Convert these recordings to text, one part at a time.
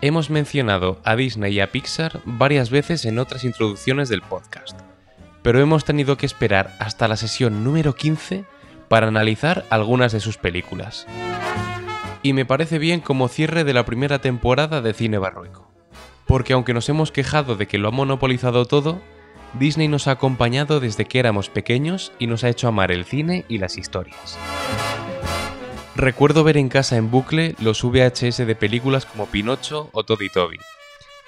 hemos mencionado a Disney y a Pixar varias veces en otras introducciones del podcast, pero hemos tenido que esperar hasta la sesión número 15 para analizar algunas de sus películas. Y me parece bien como cierre de la primera temporada de Cine Barrueco, porque aunque nos hemos quejado de que lo ha monopolizado todo, Disney nos ha acompañado desde que éramos pequeños y nos ha hecho amar el cine y las historias. Recuerdo ver en casa en bucle los VHS de películas como Pinocho o Toddy Toby,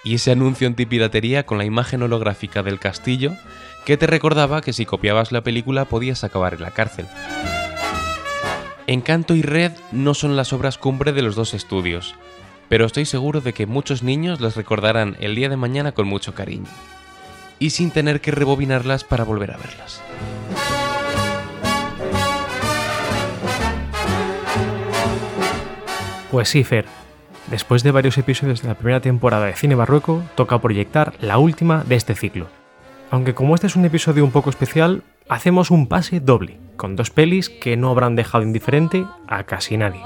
y ese anuncio antipiratería con la imagen holográfica del castillo que te recordaba que si copiabas la película podías acabar en la cárcel. Encanto y Red no son las obras cumbre de los dos estudios, pero estoy seguro de que muchos niños las recordarán el día de mañana con mucho cariño, y sin tener que rebobinarlas para volver a verlas. Pues sí, Fer. Después de varios episodios de la primera temporada de Cine Barrueco, toca proyectar la última de este ciclo. Aunque como este es un episodio un poco especial, hacemos un pase doble, con dos pelis que no habrán dejado indiferente a casi nadie.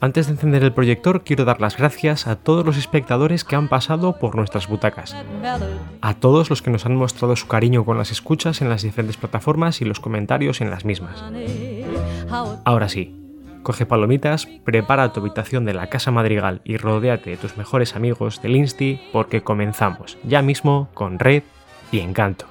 Antes de encender el proyector, quiero dar las gracias a todos los espectadores que han pasado por nuestras butacas. A todos los que nos han mostrado su cariño con las escuchas en las diferentes plataformas y los comentarios en las mismas. Ahora sí, Coge palomitas, prepara tu habitación de la Casa Madrigal y rodéate de tus mejores amigos del Insti porque comenzamos ya mismo con Red y Encanto.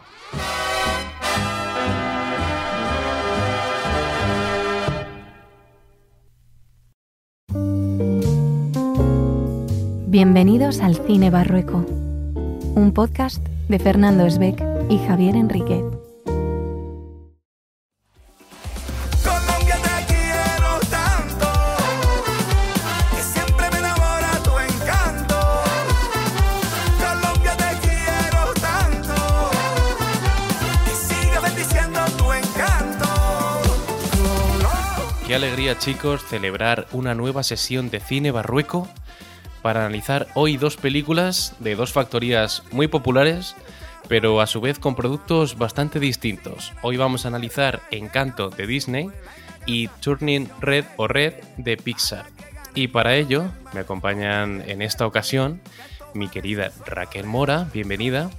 Bienvenidos al Cine Barrueco, un podcast de Fernando Esbeck y Javier Enriquez. Alegría chicos celebrar una nueva sesión de Cine Barrueco para analizar hoy dos películas de dos factorías muy populares, pero a su vez con productos bastante distintos. Hoy vamos a analizar Encanto de Disney y Turning Red o Red de Pixar. Y para ello me acompañan en esta ocasión mi querida Raquel Mora, bienvenida.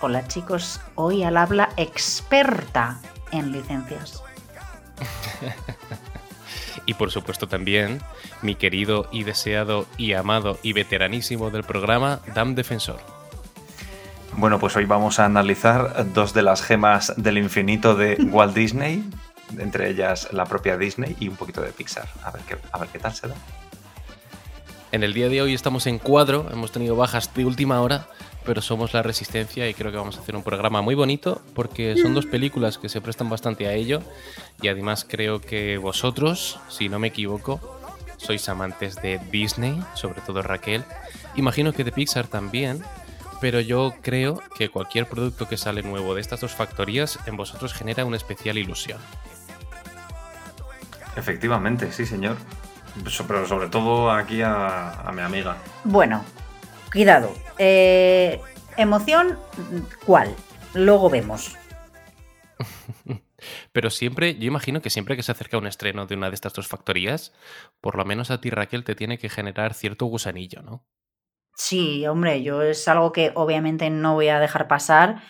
Hola chicos, hoy al habla experta en licencias. Y por supuesto también mi querido y deseado y amado y veteranísimo del programa, Dam Defensor. Bueno, pues hoy vamos a analizar dos de las gemas del infinito de Walt Disney, entre ellas la propia Disney y un poquito de Pixar. A ver qué, a ver qué tal se da. En el día de hoy estamos en cuadro, hemos tenido bajas de última hora, pero somos la resistencia y creo que vamos a hacer un programa muy bonito porque son dos películas que se prestan bastante a ello y además creo que vosotros, si no me equivoco, sois amantes de Disney, sobre todo Raquel. Imagino que de Pixar también, pero yo creo que cualquier producto que sale nuevo de estas dos factorías en vosotros genera una especial ilusión. Efectivamente, sí, señor. Pero sobre todo aquí a, a mi amiga. Bueno, cuidado. eh, emoción, ¿cuál? Luego vemos. Pero siempre, yo imagino que siempre que se acerca un estreno de una de estas dos factorías, por lo menos a ti Raquel te tiene que generar cierto gusanillo, ¿no? Sí, hombre, yo es algo que obviamente no voy a dejar pasar.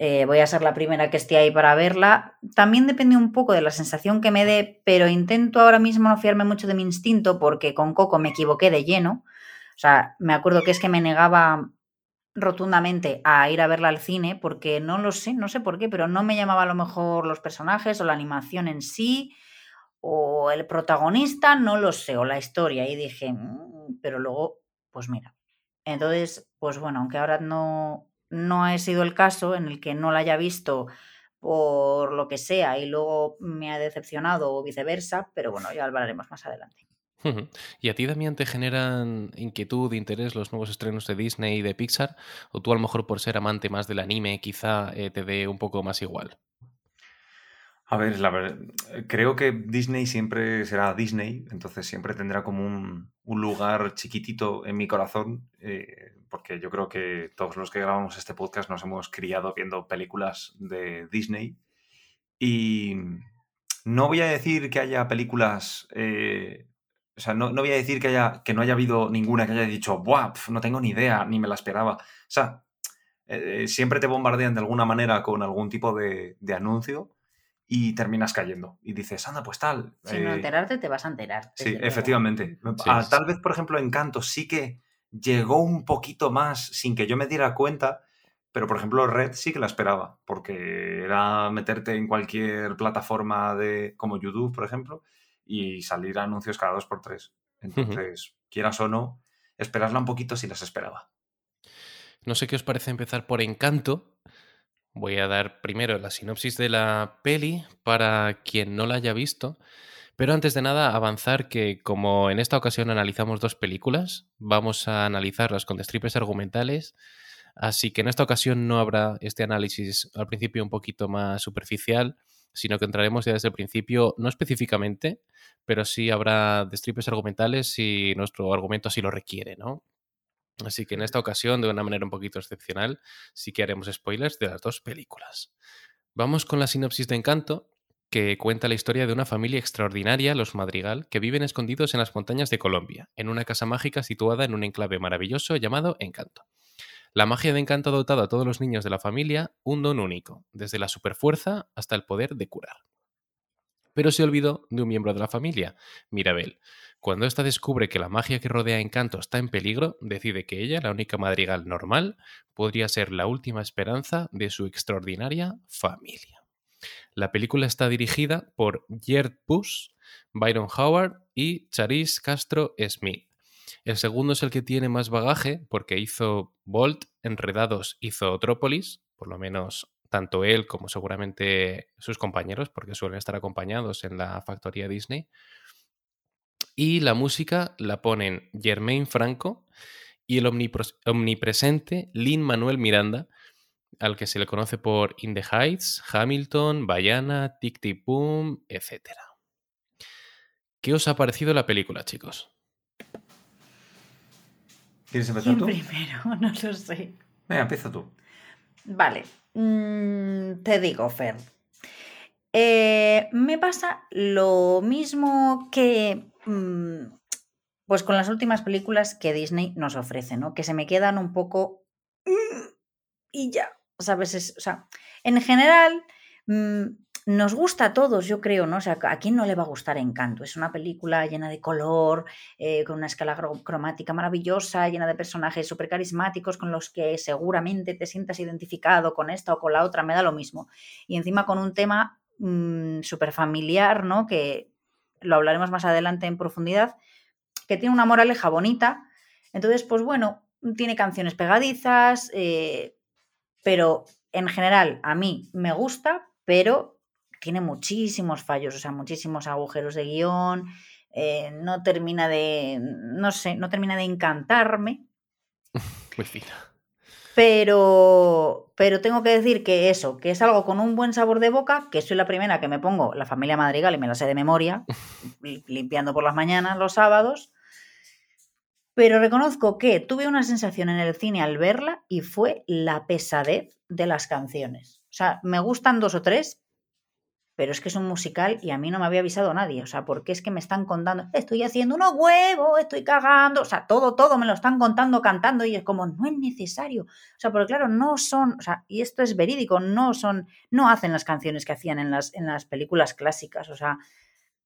Eh, voy a ser la primera que esté ahí para verla. También depende un poco de la sensación que me dé, pero intento ahora mismo no fiarme mucho de mi instinto porque con Coco me equivoqué de lleno. O sea, me acuerdo que es que me negaba rotundamente a ir a verla al cine porque no lo sé, no sé por qué, pero no me llamaba a lo mejor los personajes o la animación en sí o el protagonista, no lo sé, o la historia. Y dije, "Mm", pero luego, pues mira. Entonces, pues bueno, aunque ahora no, no ha sido el caso en el que no la haya visto por lo que sea y luego me ha decepcionado o viceversa, pero bueno, ya hablaremos más adelante. ¿Y a ti, Damián, te generan inquietud, interés los nuevos estrenos de Disney y de Pixar? ¿O tú a lo mejor por ser amante más del anime quizá eh, te dé un poco más igual? A ver, la verdad, creo que Disney siempre será Disney, entonces siempre tendrá como un, lugar chiquitito en mi corazón, eh, porque yo creo que todos los que grabamos este podcast nos hemos criado viendo películas de Disney. Y no voy a decir que haya películas eh, O sea, no, no voy a decir que, haya, que no haya habido ninguna que haya dicho, ¡buah! no tengo ni idea, ni me la esperaba. O sea, eh, siempre te bombardean de alguna manera con algún tipo de anuncio y terminas cayendo. Y dices, anda, pues tal. Si no eh, enterarte, te vas a enterar. Sí, efectivamente. Sí. Ah, tal vez, por ejemplo, Encanto sí que llegó un poquito más sin que yo me diera cuenta, pero por ejemplo Red sí que la esperaba, porque era meterte en cualquier plataforma de como YouTube, por ejemplo, y salir anuncios cada dos por tres. Entonces, quieras o no, esperarla un poquito si las esperaba. No sé qué os parece empezar por Encanto. Voy a dar primero la sinopsis de la peli para quien no la haya visto. Pero antes de nada, avanzar que como en esta ocasión analizamos dos películas, vamos a analizarlas con destripes argumentales. Así que en esta ocasión no habrá este análisis al principio un poquito más superficial, sino que entraremos ya desde el principio, no específicamente, pero sí habrá destripes argumentales si nuestro argumento así lo requiere, ¿no? Así que en esta ocasión, de una manera un poquito excepcional, sí que haremos spoilers de las dos películas. Vamos con la sinopsis de Encanto, que cuenta la historia de una familia extraordinaria, los Madrigal, que viven escondidos en las montañas de Colombia, en una casa mágica situada en un enclave maravilloso llamado Encanto. La magia de Encanto ha dotado a todos los niños de la familia un don único, desde la superfuerza hasta el poder de curar. Pero se olvidó de un miembro de la familia, Mirabel. Cuando ésta descubre que la magia que rodea a Encanto está en peligro, decide que ella, la única madrigal normal, podría ser la última esperanza de su extraordinaria familia. La película está dirigida por Gerd Bush, Byron Howard y Charisse Castro Smith. El segundo es el que tiene más bagaje porque hizo Bolt, Enredados y Zootrópolis, por lo menos tanto él como seguramente sus compañeros, porque suelen estar acompañados en la factoría Disney. Y la música la ponen Germain Franco y el omnipresente Lin Manuel Miranda, al que se le conoce por In the Heights, Hamilton, Bayana, Tic Tic Boom, etc. ¿Qué os ha parecido la película, chicos? ¿Quieres empezar ¿Quién tú? primero? No lo sé. Venga, empieza tú. Vale, mm, te digo, Fer. Eh, me pasa lo mismo que mm, pues con las últimas películas que Disney nos ofrece, ¿no? Que se me quedan un poco mm, y ya, ¿sabes? Es- o sea, en general nos gusta a todos, yo creo, ¿no? O sea, ¿a quién no le va a gustar Encanto? Es una película llena de color, eh, con una escala cromática maravillosa, llena de personajes súper carismáticos con los que seguramente te sientas identificado con esta o con la otra, me da lo mismo. Y encima con un tema súper familiar, ¿no? Que lo hablaremos más adelante en profundidad, que tiene una moraleja bonita. Entonces, pues bueno, tiene canciones pegadizas, eh, pero en general a mí me gusta, pero tiene muchísimos fallos, o sea, muchísimos agujeros de guion, eh, no termina de, no sé, no termina de encantarme, Muy fina. pero, pero tengo que decir que eso, que es algo con un buen sabor de boca, que soy la primera que me pongo la familia Madrigal y me la sé de memoria, li- limpiando por las mañanas los sábados. Pero reconozco que tuve una sensación en el cine al verla y fue la pesadez de las canciones. O sea, me gustan dos o tres, pero es que es un musical y a mí no me había avisado nadie. O sea, porque es que me están contando, estoy haciendo unos huevos, estoy cagando. O sea, todo, todo me lo están contando, cantando y es como, no es necesario. O sea, porque claro, no son, o sea, y esto es verídico, no son, no hacen las canciones que hacían en las, en las películas clásicas. O sea,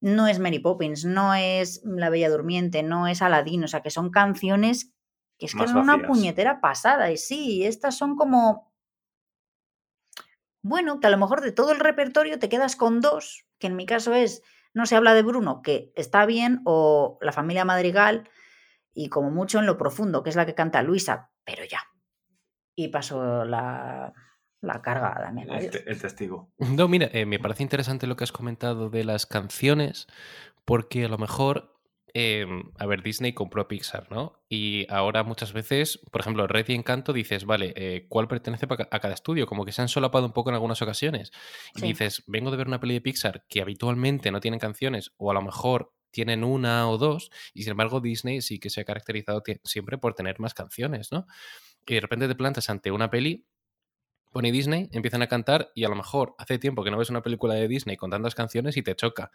no es Mary Poppins, no es La Bella Durmiente, no es Aladdin. O sea, que son canciones que es que eran una puñetera pasada. Y sí, estas son como bueno, que a lo mejor de todo el repertorio te quedas con dos, que en mi caso es No se habla de Bruno, que está bien, o La familia Madrigal, y como mucho en lo profundo, que es la que canta Luisa, pero ya. Y paso la, la carga a Damián. El, te- el testigo. No, mira, eh, me parece interesante lo que has comentado de las canciones, porque a lo mejor, eh, a ver, Disney compró a Pixar, ¿no? Y ahora muchas veces, por ejemplo, Red y Encanto, dices, vale, eh, ¿cuál pertenece a cada estudio? Como que se han solapado un poco en algunas ocasiones. Y dices, vengo de ver una peli de Pixar que habitualmente no tienen canciones, o a lo mejor tienen una o dos, y sin embargo Disney sí que se ha caracterizado siempre por tener más canciones, ¿no? Y de repente te plantas ante una peli pone Disney, empiezan a cantar y a lo mejor hace tiempo que no ves una película de Disney con tantas canciones y te choca.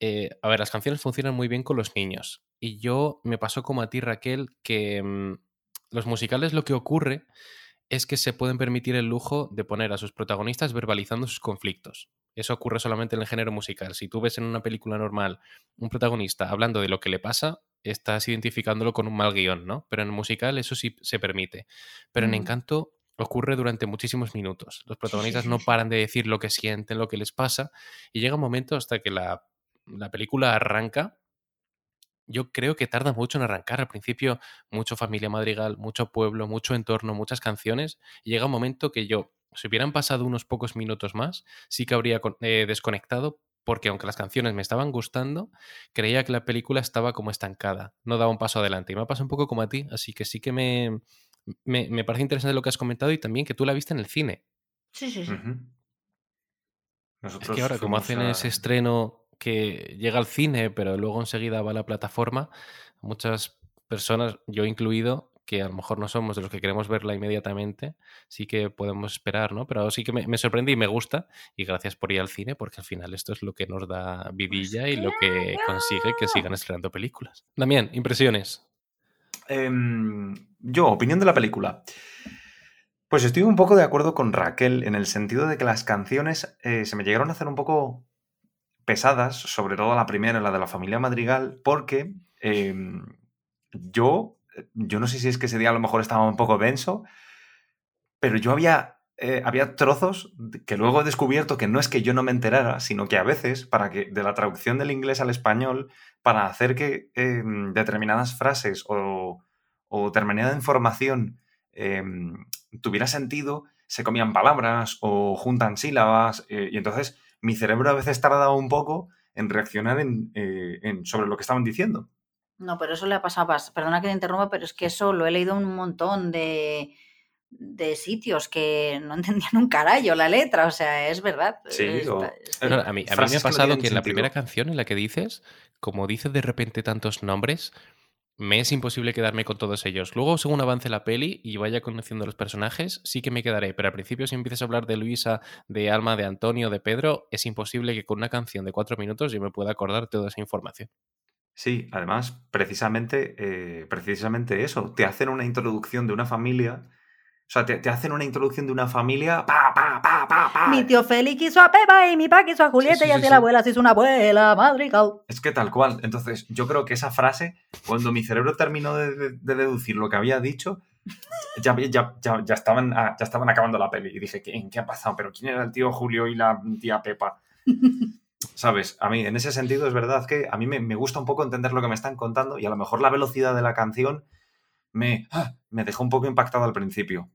Eh, a ver, las canciones funcionan muy bien con los niños. Y yo me pasó como a ti, Raquel, que mm, los musicales lo que ocurre es que se pueden permitir el lujo de poner a sus protagonistas verbalizando sus conflictos. Eso ocurre solamente en el género musical. Si tú ves en una película normal un protagonista hablando de lo que le pasa, estás identificándolo con un mal guion, ¿no? Pero en el musical eso sí se permite. Pero en Mm. Encanto ocurre durante muchísimos minutos. Los protagonistas no paran de decir lo que sienten, lo que les pasa, y llega un momento hasta que la, la película arranca. Yo creo que tarda mucho en arrancar. Al principio, mucho familia madrigal, mucho pueblo, mucho entorno, muchas canciones. Y llega un momento que yo, si hubieran pasado unos pocos minutos más, sí que habría eh, desconectado, porque aunque las canciones me estaban gustando, creía que la película estaba como estancada, no daba un paso adelante. Y me ha pasado un poco como a ti, así que sí que me, me, me parece interesante lo que has comentado y también que tú la viste en el cine. Sí, sí, sí. Es Nosotros que ahora, como hacen a- ese estreno que llega al cine, pero luego enseguida va a la plataforma, muchas personas, yo incluido, que a lo mejor no somos de los que queremos verla inmediatamente, sí que podemos esperar, ¿no? Pero sí que me, me sorprende y me gusta, y gracias por ir al cine, porque al final esto es lo que nos da vidilla y lo que consigue que sigan estrenando películas. Damián, impresiones. Em, yo, opinión de la película. Pues estoy un poco de acuerdo con Raquel en el sentido de que las canciones eh, se me llegaron a hacer un poco pesadas, sobre todo la primera, la de la familia Madrigal, porque em, yo, yo no sé si es que ese día a lo mejor estaba un poco denso, pero yo había, eh, había trozos que luego he descubierto que no es que yo no me enterara, sino que a veces, para que de la traducción del inglés al español, para hacer que em, determinadas frases o, o determinada información em, tuviera sentido, se comían palabras o juntan sílabas, eh, y entonces mi cerebro a veces tardaba un poco en reaccionar en, eh, en- sobre lo que estaban diciendo. No, pero eso le ha pasado, pas- perdona que te interrumpa, pero es que eso lo he leído en un montón de, de sitios que no entendían un carallo la letra, o sea, es verdad. Sí, está- o- No, a, mí, a mí me ha que no pasado tienen que en la primera canción en la que dices, como dice de repente tantos nombres, me es imposible quedarme con todos ellos. Luego, según avance la peli y vaya conociendo los personajes, sí que me quedaré. Pero al principio, si empiezas a hablar de Luisa, de Alma, de Antonio, de Pedro, es imposible que con una canción de cuatro minutos yo me pueda acordar toda esa información. Sí, además, precisamente, eh, precisamente eso, te hacen una introducción de una familia, o sea, te, te hacen una introducción de una familia, pa, pa, pa, pa, pa. Mi tío Félix quiso a Pepa y mi pa quiso a Julieta sí, y sí, así sí. la abuela se hizo una abuela madrigal. Es que tal cual. Entonces, yo creo que esa frase, cuando mi cerebro terminó de, de- de deducir lo que había dicho, ya, ya, ya, ya estaban, ah, ya estaban acabando la peli. Y dije, ¿qué, ¿en qué ha pasado? ¿Pero quién era el tío Julio y la tía Pepa? ¿Sabes? A mí, en ese sentido, es verdad que a mí me, me gusta un poco entender lo que me están contando y a lo mejor la velocidad de la canción me, ah, me dejó un poco impactado al principio.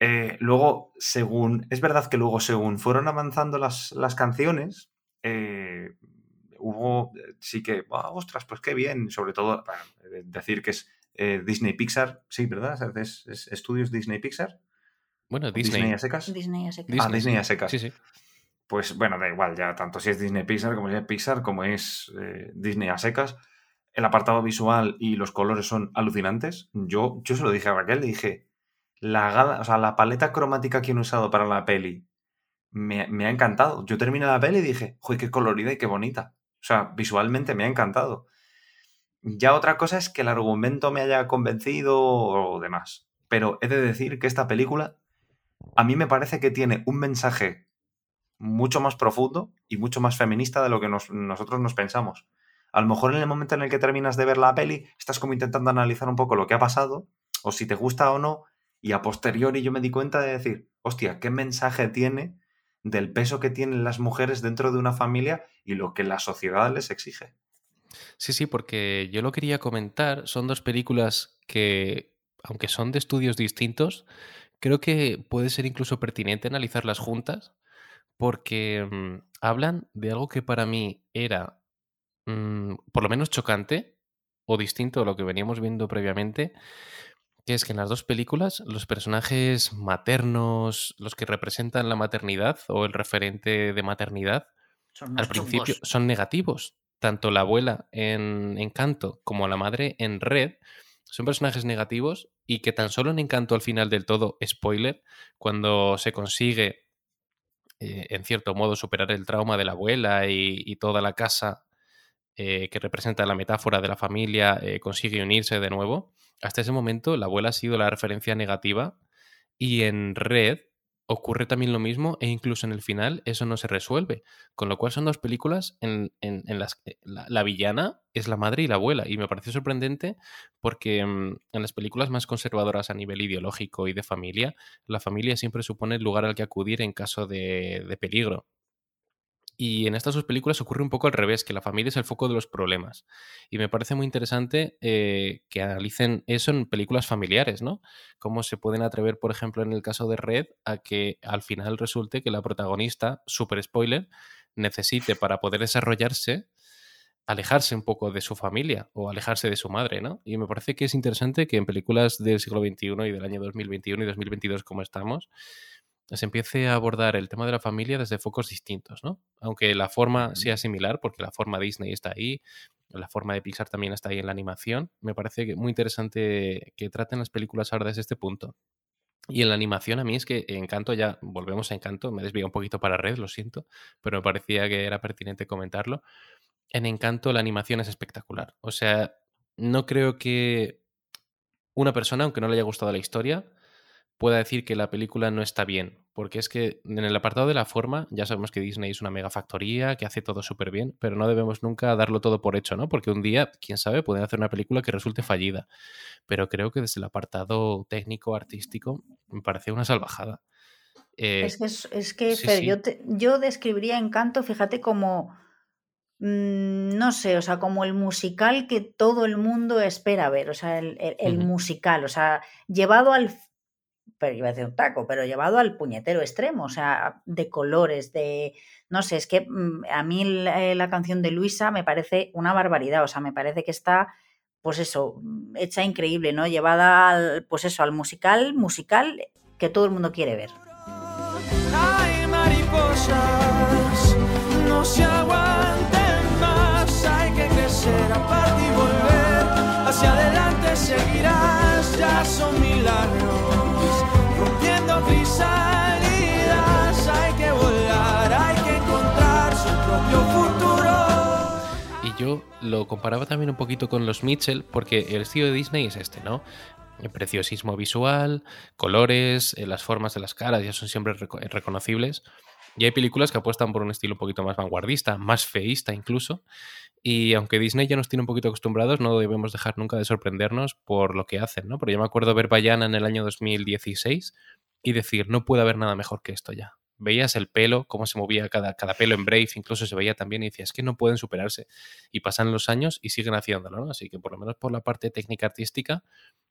Eh, luego, según. Es verdad que luego, según fueron avanzando las, las canciones, eh, hubo. Sí que. ostras, pues qué bien. Sobre todo, bueno, eh, decir que es eh, Disney Pixar. Sí, ¿verdad? Es, es estudios Disney Pixar. Bueno, Disney, Disney. a secas. Disney así que- Ah, Disney a secas. Sí, sí. Pues bueno, da igual, ya tanto si es Disney Pixar como si es Pixar, como es eh, Disney a secas. El apartado visual y los colores son alucinantes. Yo, yo se lo dije a Raquel, le dije, la, o sea, la paleta cromática que han usado para la peli me, ha encantado. Yo terminé la peli y dije, ¡joder, qué colorida y qué bonita! O sea, visualmente me ha encantado. Ya otra cosa es que el argumento me haya convencido o demás. Pero he de decir que esta película a mí me parece que tiene un mensaje mucho más profundo y mucho más feminista de lo que nos- nosotros nos pensamos. A lo mejor en el momento en el que terminas de ver la peli, estás como intentando analizar un poco lo que ha pasado, o si te gusta o no, y a posteriori yo me di cuenta de decir, hostia, ¿qué mensaje tiene del peso que tienen las mujeres dentro de una familia y lo que la sociedad les exige? Sí, sí, porque yo lo quería comentar. Son dos películas que, aunque son de estudios distintos, creo que puede ser incluso pertinente analizarlas juntas, porque mm, hablan de algo que para mí era mm, por lo menos chocante o distinto a lo que veníamos viendo previamente, que es que en las dos películas los personajes maternos, los que representan la maternidad o el referente de maternidad, Son al principio chungos. son negativos. Tanto la abuela en Encanto como la madre en Red son personajes negativos y que tan solo en Encanto al final del todo, spoiler, cuando se consigue eh, en cierto modo, superar el trauma de la abuela y, y toda la casa eh, que representa la metáfora de la familia eh, consigue unirse de nuevo. Hasta ese momento, la abuela ha sido la referencia negativa y en Red ocurre también lo mismo e incluso en el final eso no se resuelve. Con lo cual son dos películas en, en- las que la, la villana es la madre y la abuela. Y me parece sorprendente porque mm, en las películas más conservadoras a nivel ideológico y de familia, la familia siempre supone el lugar al que acudir en caso de, de peligro. Y en estas dos películas ocurre un poco al revés, que la familia es el foco de los problemas. Y me parece muy interesante eh, que analicen eso en películas familiares, ¿no? Cómo se pueden atrever, por ejemplo, en el caso de Red, a que al final resulte que la protagonista, super spoiler, necesite para poder desarrollarse alejarse un poco de su familia o alejarse de su madre, ¿no? Y me parece que es interesante que en películas del siglo XXI y del año 2021 y 2022 como estamos, se empiece a abordar el tema de la familia desde focos distintos, ¿no? Aunque la forma sea similar, porque la forma Disney está ahí, la forma de Pixar también está ahí en la animación, me parece que muy interesante que traten las películas ahora desde este punto. Y en la animación a mí es que Encanto ya, volvemos a Encanto, me desvío un poquito para Red, lo siento, pero me parecía que era pertinente comentarlo. En Encanto la animación es espectacular. O sea, no creo que una persona, aunque no le haya gustado la historia, pueda decir que la película no está bien. Porque es que en el apartado de la forma, ya sabemos que Disney es una mega factoría, que hace todo súper bien, pero no debemos nunca darlo todo por hecho, ¿no? Porque un día, quién sabe, pueden hacer una película que resulte fallida. Pero creo que desde el apartado técnico, artístico, me parece una salvajada. Eh, Es que, es, es que sí, Fer, sí. Yo, te- yo describiría Encanto, fíjate, como, mm, no sé, o sea, como el musical que todo el mundo espera ver, o sea, el, el- musical, o sea, llevado al, pero iba a decir un taco, pero llevado al puñetero extremo, o sea, de colores, de, no sé, es que mm, a mí la, eh, la canción de Luisa me parece una barbaridad, o sea, me parece que está, pues eso, mm, hecha increíble, ¿no? Llevada al, pues eso, al musical, musical que todo el mundo quiere ver. Hay mariposas, no se aguanten más, hay que aparte y volver. Hacia adelante lo comparaba también un poquito con los Mitchell, porque el estilo de Disney es este, ¿no? El preciosismo visual, colores, eh, las formas de las caras ya son siempre reco- reconocibles. Y hay películas que apuestan por un estilo un poquito más vanguardista, más feísta incluso. Y aunque Disney ya nos tiene un poquito acostumbrados, no debemos dejar nunca de sorprendernos por lo que hacen, ¿no? Pero yo me acuerdo ver Bayana en el año 2016 y decir, no puede haber nada mejor que esto ya. Veías el pelo, cómo se movía cada, cada pelo en Brave, incluso se veía también y decías, es que no pueden superarse. Y pasan los años y siguen haciéndolo, ¿no? Así que por lo menos por la parte técnica artística,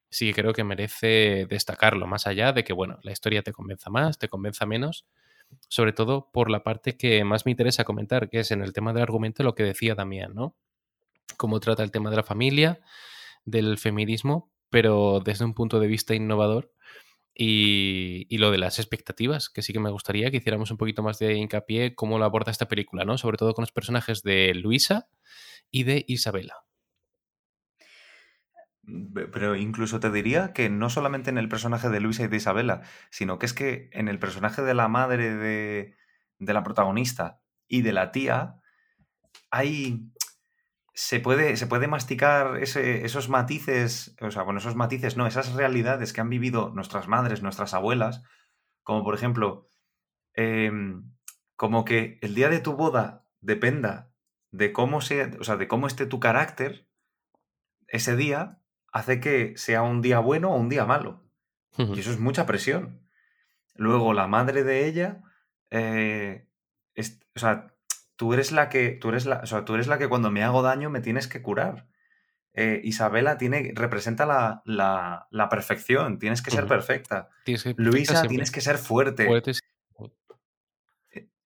sí creo que merece destacarlo, más allá de que, bueno, la historia te convenza más, te convenza menos, sobre todo por la parte que más me interesa comentar, que es en el tema del argumento lo que decía Damián, ¿no? Cómo trata el tema de la familia, del feminismo, pero desde un punto de vista innovador. Y, lo de las expectativas, que sí que me gustaría que hiciéramos un poquito más de hincapié cómo lo aborda esta película, ¿no? Sobre todo con los personajes de Luisa y de Isabela. Be- Pero incluso te diría que no solamente en el personaje de Luisa y de Isabela, sino que es que en el personaje de la madre de, de la protagonista y de la tía, hay. Se puede, se puede masticar ese- esos matices, o sea, bueno, esos matices, no, esas realidades que han vivido nuestras madres, nuestras abuelas, como por ejemplo, em, como que el día de tu boda dependa de cómo sea, o sea, de cómo esté tu carácter, ese día hace que sea un día bueno o un día malo. Y eso es mucha presión. Luego, la madre de ella, eh, es- o sea, tú eres la que, tú eres la, o sea, tú eres la que cuando me hago daño me tienes que curar. Eh, Isabela tiene, representa la, la- la perfección, tienes que ser perfecta. Tienes que- perfecta Luisa, siempre. tienes que ser fuerte. Fuerte, sí.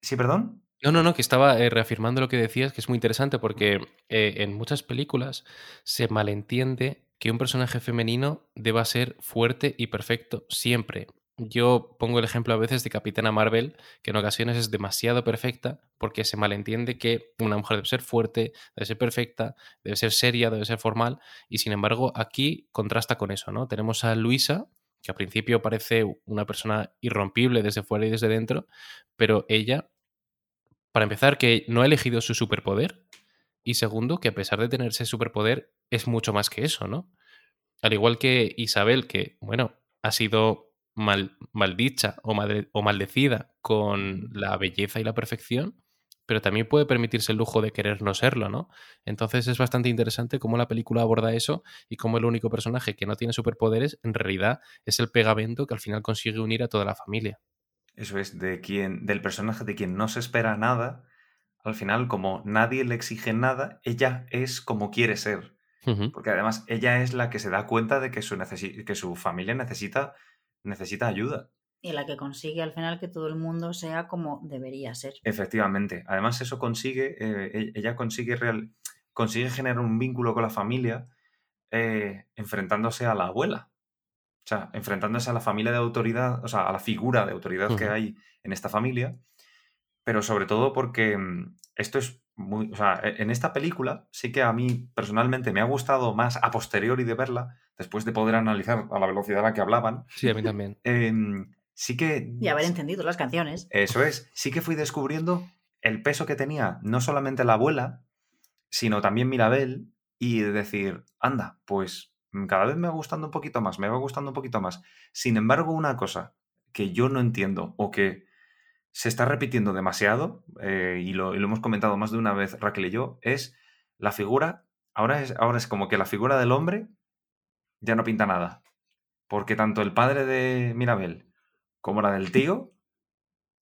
¿Sí, perdón? No, no, no, que estaba eh, reafirmando lo que decías, que es muy interesante porque eh, en muchas películas se malentiende que un personaje femenino deba ser fuerte y perfecto siempre. Yo pongo el ejemplo a veces de Capitana Marvel, que en ocasiones es demasiado perfecta porque se malentiende que una mujer debe ser fuerte, debe ser perfecta, debe ser seria, debe ser formal, y sin embargo aquí contrasta con eso, ¿no? Tenemos a Luisa que al principio parece una persona irrompible desde fuera y desde dentro, pero ella, para empezar, que no ha elegido su superpoder, y segundo, que a pesar de tener ese superpoder, es mucho más que eso, ¿no? Al igual que Isabel, que, bueno, ha sido mal, maldicha o, madre- o maldecida con la belleza y la perfección, pero también puede permitirse el lujo de querer no serlo, ¿no? Entonces es bastante interesante cómo la película aborda eso y cómo el único personaje que no tiene superpoderes en realidad es el pegamento que al final consigue unir a toda la familia. Eso es, de quien, del personaje de quien no se espera nada, al final, como nadie le exige nada, ella es como quiere ser. Porque además ella es la que se da cuenta de que su, que su familia necesita, necesita ayuda. Y la que consigue al final que todo el mundo sea como debería ser. Efectivamente. Además, eso consigue, eh, e- ella consigue, real, consigue generar un vínculo con la familia eh, enfrentándose a la abuela. O sea, enfrentándose a la familia de autoridad, o sea, a la figura de autoridad que hay en esta familia. Pero sobre todo porque mm, esto es muy. O sea, e- en esta película sí que a mí personalmente me ha gustado más a posteriori de verla, después de poder analizar a la velocidad a la que hablaban. Sí, a mí también. em, sí que. Y haber entendido las canciones. Eso es, sí que fui descubriendo el peso que tenía no solamente la abuela, sino también Mirabel, y de decir, anda, pues mm, cada vez me va gustando un poquito más, me va gustando un poquito más. Sin embargo, una cosa que yo no entiendo o que se está repitiendo demasiado, eh, y, lo, y lo hemos comentado más de una vez Raquel y yo, es la figura, ahora es, ahora es como que la figura del hombre ya no pinta nada. Porque tanto el padre de Mirabel como la del tío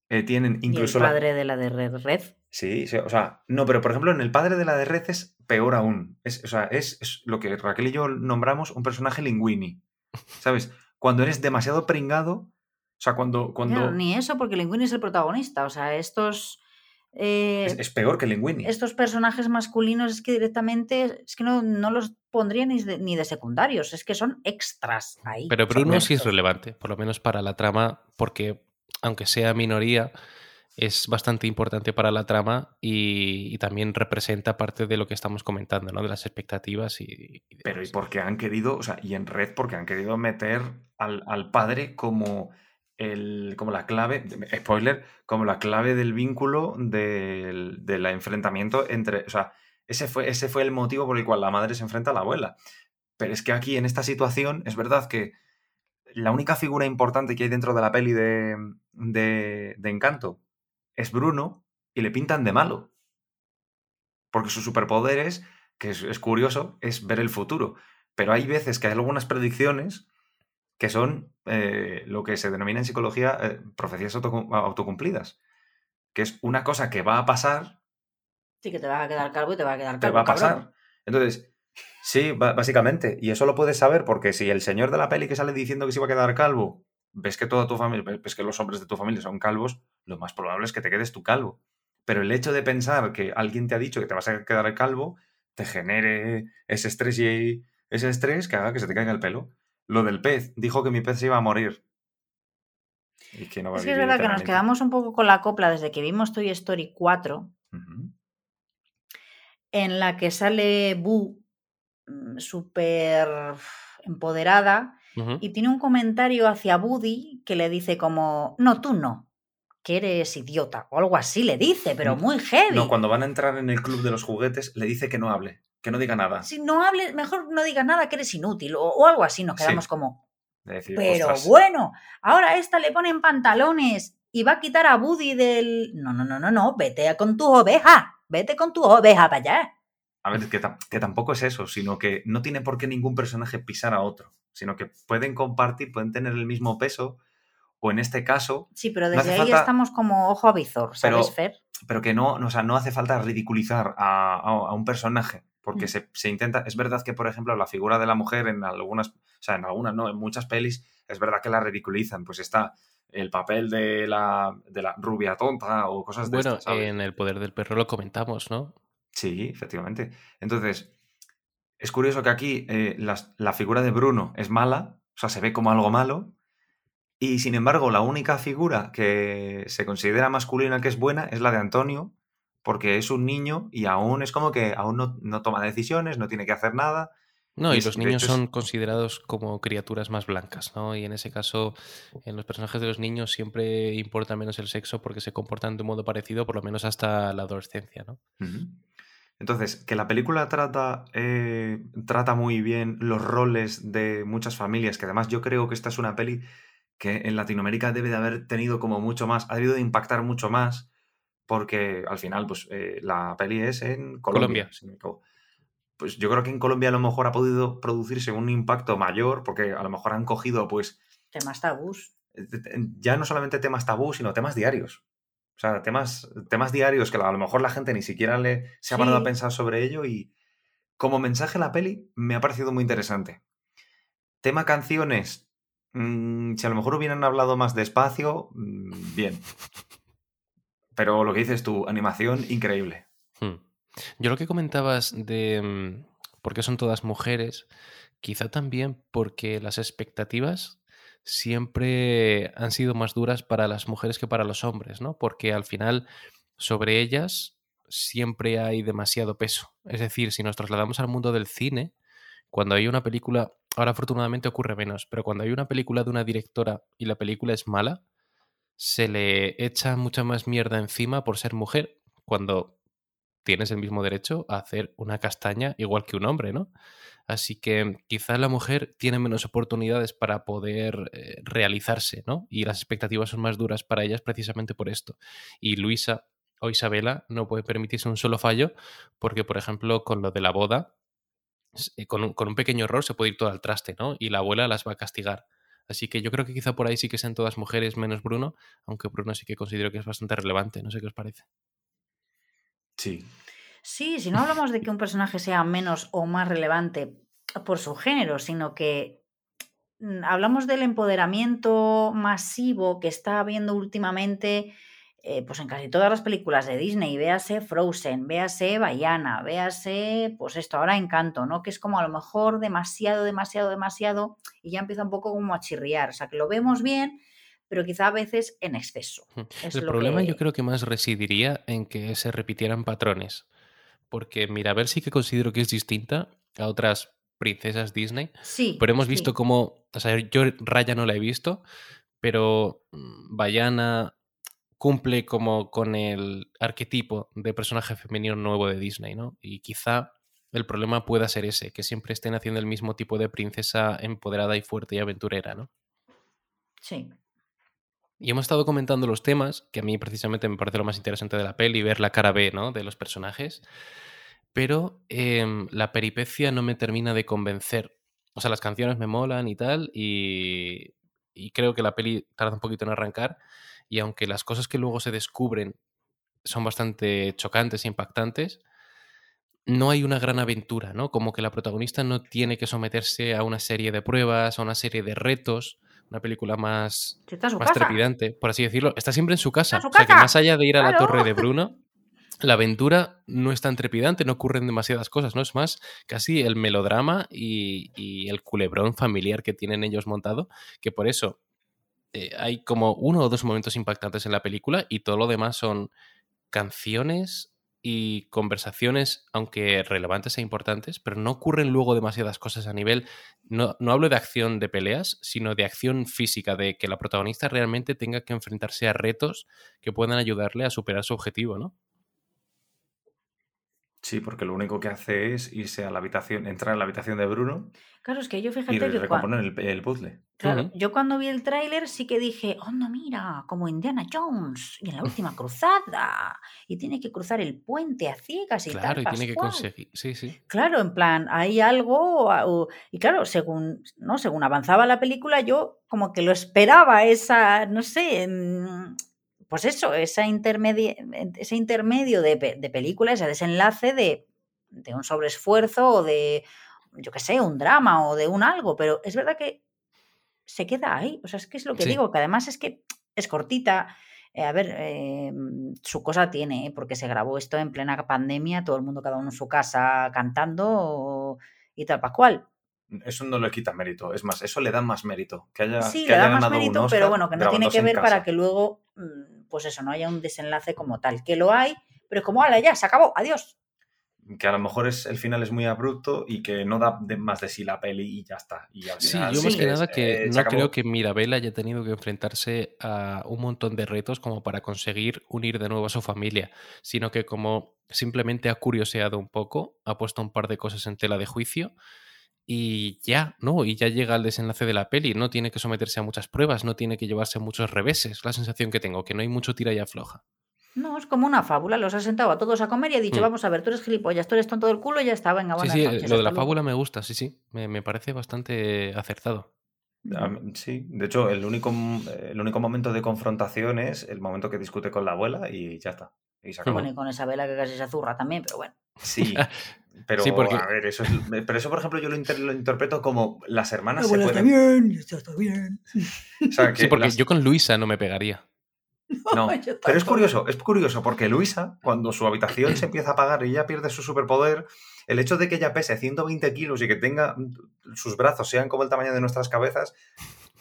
eh, tienen incluso y el la- padre de la de Red Red. Sí, sí, o sea, no, pero por ejemplo, en el padre de la de Red es peor aún. Es, o sea, es, es lo que Raquel y yo nombramos un personaje linguini. ¿Sabes? Cuando eres demasiado pringado, o sea, cuando. cuando Claro, ni eso, porque Linguini es el protagonista. O sea, estos. Eh, es, es peor que linguini. estos personajes masculinos es que directamente es que no, no los pondría ni de, ni de secundarios, es que son extras ahí. Pero Bruno sí es relevante, por lo menos para la trama, porque aunque sea minoría, es bastante importante para la trama y, y también representa parte de lo que estamos comentando, ¿no? De las expectativas y... y Pero y porque han querido, o sea, y en red porque han querido meter al, al padre como el, como la clave, spoiler, como la clave del vínculo del, del enfrentamiento entre, o sea, ese fue, ese fue el motivo por el cual la madre se enfrenta a la abuela. Pero es que aquí, en esta situación, es verdad que la única figura importante que hay dentro de la peli de, de, Encanto es Bruno y le pintan de malo. Porque su superpoder es, que es curioso, es ver el futuro. Pero hay veces que hay algunas predicciones que son eh, lo que se denomina en psicología eh, profecías autocum- autocumplidas. Que es una cosa que va a pasar, Sí, que te vas a quedar calvo y te va a quedar te calvo. va a cabrón. pasar. Entonces, sí, básicamente. Y eso lo puedes saber porque si el señor de la peli que sale diciendo que se iba a quedar calvo, ves que toda tu familia, ves que los hombres de tu familia son calvos, lo más probable es que te quedes tú calvo. Pero el hecho de pensar que alguien te ha dicho que te vas a quedar calvo, te genere ese estrés y ese estrés que haga que se te caiga el pelo. Lo del pez, dijo que mi pez se iba a morir. Y que no va Es a que es vivir verdad que nos quedamos un poco con la copla desde que vimos Toy Story 4, Ujú. en la que sale Boo mm, súper empoderada y tiene un comentario hacia Woody que le dice como, no, tú no, que eres idiota, o algo así le dice, pero muy heavy. No, cuando van a entrar en el club de los juguetes, le dice que no hable, que no diga nada. Si no hables, mejor no digas nada que eres inútil, o, o algo así, nos Sí. quedamos como, De decir, pero "Ostras". bueno, ahora a esta le ponen pantalones y va a quitar a Woody del... No, no, no, no, no, vete con tus ovejas, vete con tus ovejas para allá. A ver, que, tam- que tampoco es eso, sino que no tiene por qué ningún personaje pisar a otro, sino que pueden compartir, pueden tener el mismo peso, o en este caso, Sí, pero desde ahí falta- estamos como ojo a visor, Pero- ¿sabes, Fer? pero que no, no, o sea, no hace falta ridiculizar a, a- a un personaje, porque Mm. se, se intenta, es verdad que, por ejemplo, la figura de la mujer en algunas, o sea, en algunas, no, en muchas pelis, es verdad que la ridiculizan, pues está el papel de la, de la rubia tonta o cosas de Bueno, estas, ¿sabes? en El Poder del Perro lo comentamos, ¿no? Sí, efectivamente. Entonces, es curioso que aquí eh, las- la figura de Bruno es mala, o sea, se ve como algo malo, y sin embargo, la única figura que se considera masculina que es buena es la de Antonio, porque es un niño y aún es como que aún no, no toma decisiones, no tiene que hacer nada, No, y, los niños son considerados como criaturas más blancas, ¿no? Y en ese caso, en los personajes de los niños siempre importa menos el sexo porque se comportan de un modo parecido, por lo menos hasta la adolescencia, ¿no? Entonces, que la película trata, eh, trata muy bien los roles de muchas familias, que además yo creo que esta es una peli que en Latinoamérica debe de haber tenido como mucho más, ha debido de impactar mucho más, porque al final, pues eh, la peli es en Colombia. Colombia. si no me equivoco. Pues yo creo que en Colombia a lo mejor ha podido producirse un impacto mayor, porque a lo mejor han cogido, pues, Temas tabús. eh, ya no solamente temas tabú, sino temas diarios. O sea, temas, temas diarios que a lo mejor la gente ni siquiera le, se ha parado a pensar sobre ello y como mensaje la peli me ha parecido muy interesante. Tema canciones, mm, si a lo mejor hubieran hablado más despacio, mm, bien. Pero lo que dices tú, animación increíble. Hmm. Yo lo que comentabas de mm, por qué son todas mujeres, quizá también porque las expectativas siempre han sido más duras para las mujeres que para los hombres, ¿no? Porque al final sobre ellas siempre hay demasiado peso. Es decir, si nos trasladamos al mundo del cine, cuando hay una película, ahora afortunadamente ocurre menos, pero cuando hay una película de una directora y la película es mala, se le echa mucha más mierda encima por ser mujer, cuando tienes el mismo derecho a hacer una castaña igual que un hombre, ¿no? Así que quizá la mujer tiene menos oportunidades para poder eh, realizarse, ¿no? Y las expectativas son más duras para ellas precisamente por esto. Y Luisa o Isabela no puede permitirse un solo fallo porque, por ejemplo, con lo de la boda, eh, con un, con un pequeño error se puede ir todo al traste, ¿no? Y la abuela las va a castigar. Así que yo creo que quizá por ahí sí que sean todas mujeres menos Bruno, aunque Bruno sí que considero que es bastante relevante, no sé qué os parece. Sí. Sí, si no hablamos de que un personaje sea menos o más relevante por su género, sino que mm, hablamos del empoderamiento masivo que está habiendo últimamente eh, pues en casi todas las películas de Disney. Véase Frozen, véase Bayana, véase, pues esto, ahora Encanto, ¿no? Que es como a lo mejor demasiado, demasiado, demasiado y ya empieza un poco como a chirriar. O sea, que lo vemos bien, pero quizá a veces en exceso. Es El problema que- yo creo que más residiría en que se repitieran patrones. Porque Mirabel sí que considero que es distinta a otras princesas Disney, Sí. pero hemos sí. visto cómo, o sea, yo Raya no la he visto, pero mm, Bayana cumple como con el arquetipo de personaje femenino nuevo de Disney, ¿no? Y quizá el problema pueda ser ese, que siempre estén haciendo el mismo tipo de princesa empoderada y fuerte y aventurera, ¿no? Sí. Y hemos estado comentando los temas, que a mí precisamente me parece lo más interesante de la peli, ver la cara B, ¿no? De los personajes. Pero em, la peripecia no me termina de convencer. O sea, las canciones me molan y tal, y, y creo que la peli tarda un poquito en arrancar. Y aunque las cosas que luego se descubren son bastante chocantes e impactantes, no hay una gran aventura, ¿no? Como que la protagonista no tiene que someterse a una serie de pruebas, a una serie de retos, una película más, más trepidante, por así decirlo. Está siempre en su casa. su O sea que más allá de ir a la torre de Bruno, la aventura no es tan trepidante, no ocurren demasiadas cosas, ¿no? Es más casi el melodrama y, y el culebrón familiar que tienen ellos montado, que por eso eh, hay como uno o dos momentos impactantes en la película y todo lo demás son canciones y conversaciones, aunque relevantes e importantes, pero no ocurren luego demasiadas cosas a nivel, no, no hablo de acción de peleas, sino de acción física, de que la protagonista realmente tenga que enfrentarse a retos que puedan ayudarle a superar su objetivo, ¿no? Sí, porque lo único que hace es irse a la habitación, entrar en la habitación de Bruno Claro, es que yo y fíjate que cuando, recomponer el, el puzzle. Claro, yo cuando vi el tráiler sí que dije, onda, mira, como Indiana Jones y en la última cruzada y tiene que cruzar el puente a ciegas y Claro, tal, y tiene que pascual". conseguir. Sí, sí. Claro, en plan, hay algo o- y claro, según no, según avanzaba la película, yo como que lo esperaba esa, no sé, pues eso, esa intermedia, ese intermedio de, de película, ese desenlace de, de un sobreesfuerzo o de, yo qué sé, un drama o de un algo, pero es verdad que se queda ahí. O sea, es que es lo que Sí. digo, que además es que es cortita. Eh, a ver, eh, su cosa tiene, ¿eh? porque se grabó esto en plena pandemia, todo el mundo cada uno en su casa cantando y tal para cual. Eso no le quita mérito. Es más, eso le da más mérito. Que haya, Sí, que le da más mérito, pero bueno, que no tiene que ver para que luego, mm, pues eso, no haya un desenlace como tal. Que lo hay, pero es como, ala, ya, se acabó, adiós. que a lo mejor es, el final es muy abrupto y que no da de- más de sí la peli y ya está. Y Sí, yo más Sí, que es, nada que no creo que Mirabel haya tenido que enfrentarse a un montón de retos como para conseguir unir de nuevo a su familia, sino que como simplemente ha curioseado un poco, ha puesto un par de cosas en tela de juicio y ya, ¿no? Y ya llega al desenlace de la peli, no tiene que someterse a muchas pruebas, no tiene que llevarse muchos reveses, la sensación que tengo, que no hay mucho tira y afloja. No, es como una fábula. Los ha sentado a todos a comer y ha dicho, Hmm. vamos a ver, tú eres gilipollas, tú eres tonto del culo y ya está, venga, Sí, buenas sí, noches. lo de la luego". fábula me gusta, sí, sí, me, me parece bastante acertado. Mí- Sí, de hecho, el único, el único momento de confrontación es el momento que discute con la abuela y ya está. Y se acabó. Bueno, y con esa vela que casi se azurra también, pero bueno. Sí, pero Sí, porque- a ver, eso es, pero eso, por ejemplo, yo lo, inter- lo interpreto como las hermanas se está pueden. bien, está, está bien. o sea, que Sí, porque las- yo con Luisa no me pegaría. No, pero es curioso, es curioso porque Luisa, cuando su habitación se empieza a apagar y ella pierde su superpoder, el hecho de que ella pese 120 kilos y que tenga sus brazos sean como el tamaño de nuestras cabezas,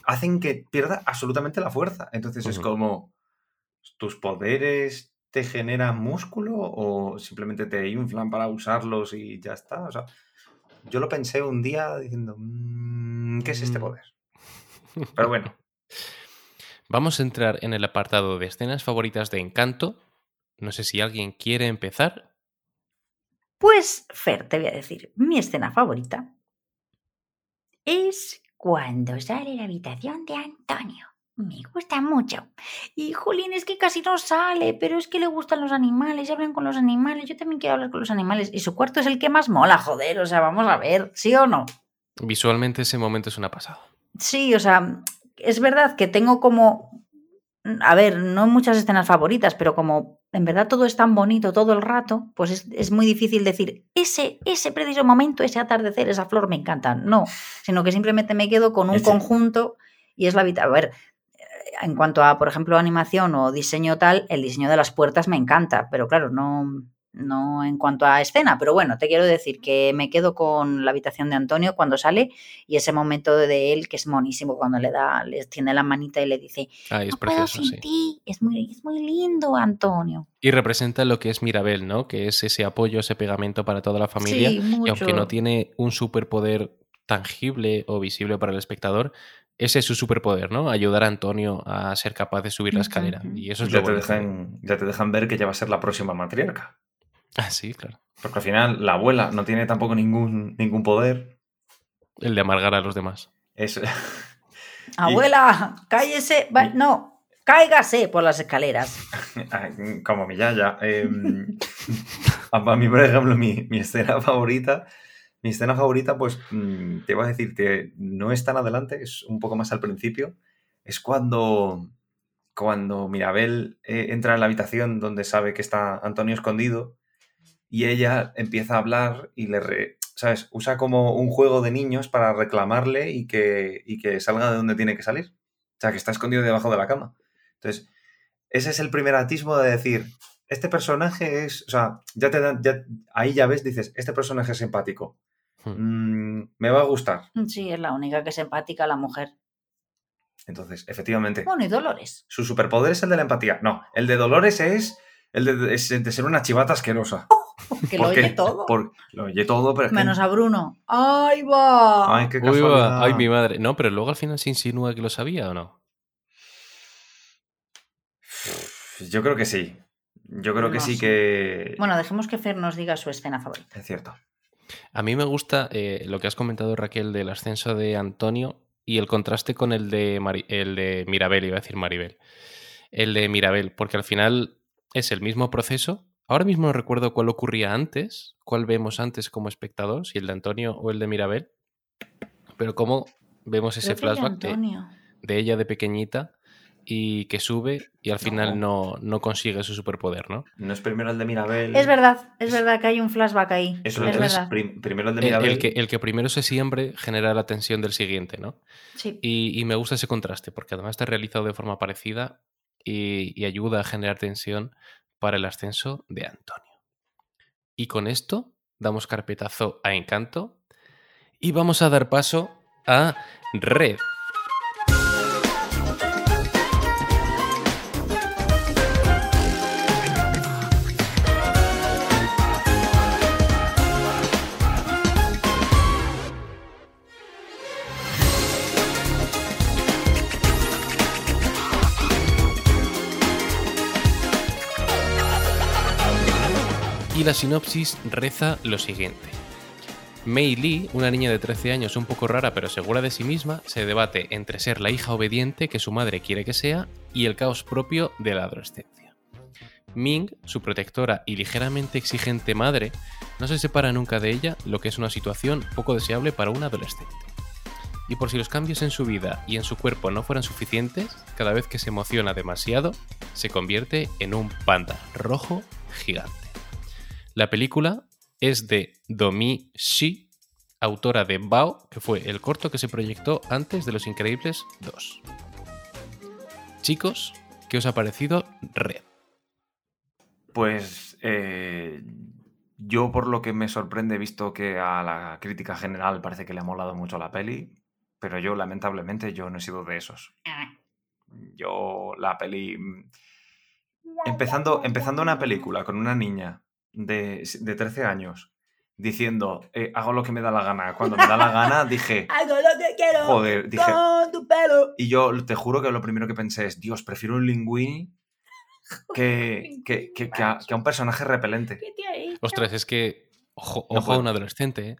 hacen que pierda absolutamente la fuerza. Entonces es como, ¿tus poderes te generan músculo o simplemente te inflan para usarlos y ya está? O sea, yo lo pensé un día diciendo, "Mm, ¿qué es este Mm. poder? Pero bueno, Vamos a entrar en el apartado de escenas favoritas de Encanto. No sé si alguien quiere empezar. Pues, Fer, te voy a decir, mi escena favorita es cuando sale la habitación de Antonio. Me gusta mucho. Y Jolín, es que casi no sale, pero es que le gustan los animales y hablan con los animales. Yo también quiero hablar con los animales. Y su cuarto es el que más mola, joder. O sea, vamos a ver, ¿sí o no? Visualmente ese momento es una pasada. Sí, o sea, es verdad que tengo como. A ver, no muchas escenas favoritas, pero como en verdad todo es tan bonito todo el rato, pues es, es muy difícil decir, ese, ese preciso momento, ese atardecer, esa flor me encanta. No, sino que simplemente me quedo con un conjunto y es la vida. A ver, en cuanto a, por ejemplo, animación o diseño tal, el diseño de las puertas me encanta, pero claro, no, no en cuanto a escena. Pero bueno, te quiero decir que me quedo con la habitación de Antonio cuando sale y ese momento de él que es monísimo cuando le da, le tiene la manita y le dice, Ay, es no puedo precioso, sin sí. ti. Es muy, es muy lindo, Antonio. Y representa lo que es Mirabel, ¿no? Que es ese apoyo, ese pegamento para toda la familia. sí, Y aunque no tiene un superpoder tangible o visible para el espectador, ese es su superpoder, ¿no? Ayudar a Antonio a ser capaz de subir la escalera. Y eso es ya lo te, dejan, ya te dejan ver que ya va a ser la próxima matriarca. Ah, sí, claro. Porque al final la abuela no tiene tampoco ningún, ningún poder. El de amargar a los demás. Es, Abuela, cállese. Va- no, cáigase por las escaleras. Como mi yaya. em, a mí, por ejemplo, mi, mi escena favorita, mi escena favorita, pues mm, te iba a decir que no es tan adelante, es un poco más al principio. Es cuando, cuando Mirabel eh, entra en la habitación donde sabe que está Antonio escondido y ella empieza a hablar y le, re- ¿sabes? Usa como un juego de niños para reclamarle y que, y que salga de donde tiene que salir. O sea, que está escondido debajo de la cama. Entonces, ese es el primer atismo de decir, este personaje es, o sea, ya te ya, ahí ya ves, dices, este personaje es empático. Mm, me va a gustar. Sí, es la única que es empática, la mujer. Entonces, efectivamente, Bueno, y Dolores. su superpoder es el de la empatía. No, el de Dolores es el de, es de ser una chivata asquerosa. Que lo oye todo. Por- lo oye todo, pero es que- Menos a Bruno. ¡Ay, va! Ay, qué Uy, va, ay, mi madre. No, pero luego al final se insinúa que lo sabía o no. Yo creo que sí. Yo creo que sí que... Bueno, dejemos que Fer nos diga su escena favorita. Es cierto. A mí me gusta eh, lo que has comentado, Raquel, del ascenso de Antonio y el contraste con el de, Mari- el de Mirabel, iba a decir Maribel. El de Mirabel, porque al final es el mismo proceso. Ahora mismo no recuerdo cuál ocurría antes, cuál vemos antes como espectador, si el de Antonio o el de Mirabel. Pero cómo vemos ese flashback de ella de pequeñita y que sube y al final no, no consigue su superpoder, ¿no? No es primero el de Mirabel. Es verdad, es verdad que hay un flashback ahí. Eso es es prim- primero el de El, Mirabel. el que, el que primero se siembre genera la tensión del siguiente, ¿no? Sí. Y, y me gusta ese contraste, porque además está realizado de forma parecida y, y ayuda a generar tensión para el ascenso de Antonio. Y con esto damos carpetazo a Encanto y vamos a dar paso a Red. Y la sinopsis reza lo siguiente. Mei Lee, una niña de 13 años un poco rara pero segura de sí misma, se debate entre ser la hija obediente que su madre quiere que sea y el caos propio de la adolescencia. Ming, su protectora y ligeramente exigente madre, no se separa nunca de ella, lo que es una situación poco deseable para un adolescente. Y por si los cambios en su vida y en su cuerpo no fueran suficientes, cada vez que se emociona demasiado, se convierte en un panda rojo gigante. La película es de Domi Shi, autora de Bao, que fue el corto que se proyectó antes de Los Increíbles 2. Chicos, ¿qué os ha parecido Red? Pues eh, yo por lo que me sorprende, he visto que a la crítica general parece que le ha molado mucho la peli, pero yo lamentablemente yo no he sido de esos. Yo la peli... mm, Empezando, empezando una película con una niña de, de 13 años diciendo eh, hago lo que me da la gana. Cuando me da la gana dije, Hago lo que quiero joder, dije... con tu pelo. Y yo te juro que lo primero que pensé es, Dios, prefiero un linguini que, que, que- que a, que a un personaje repelente. Ostras, es que ojo, No a un adolescente, ¿eh?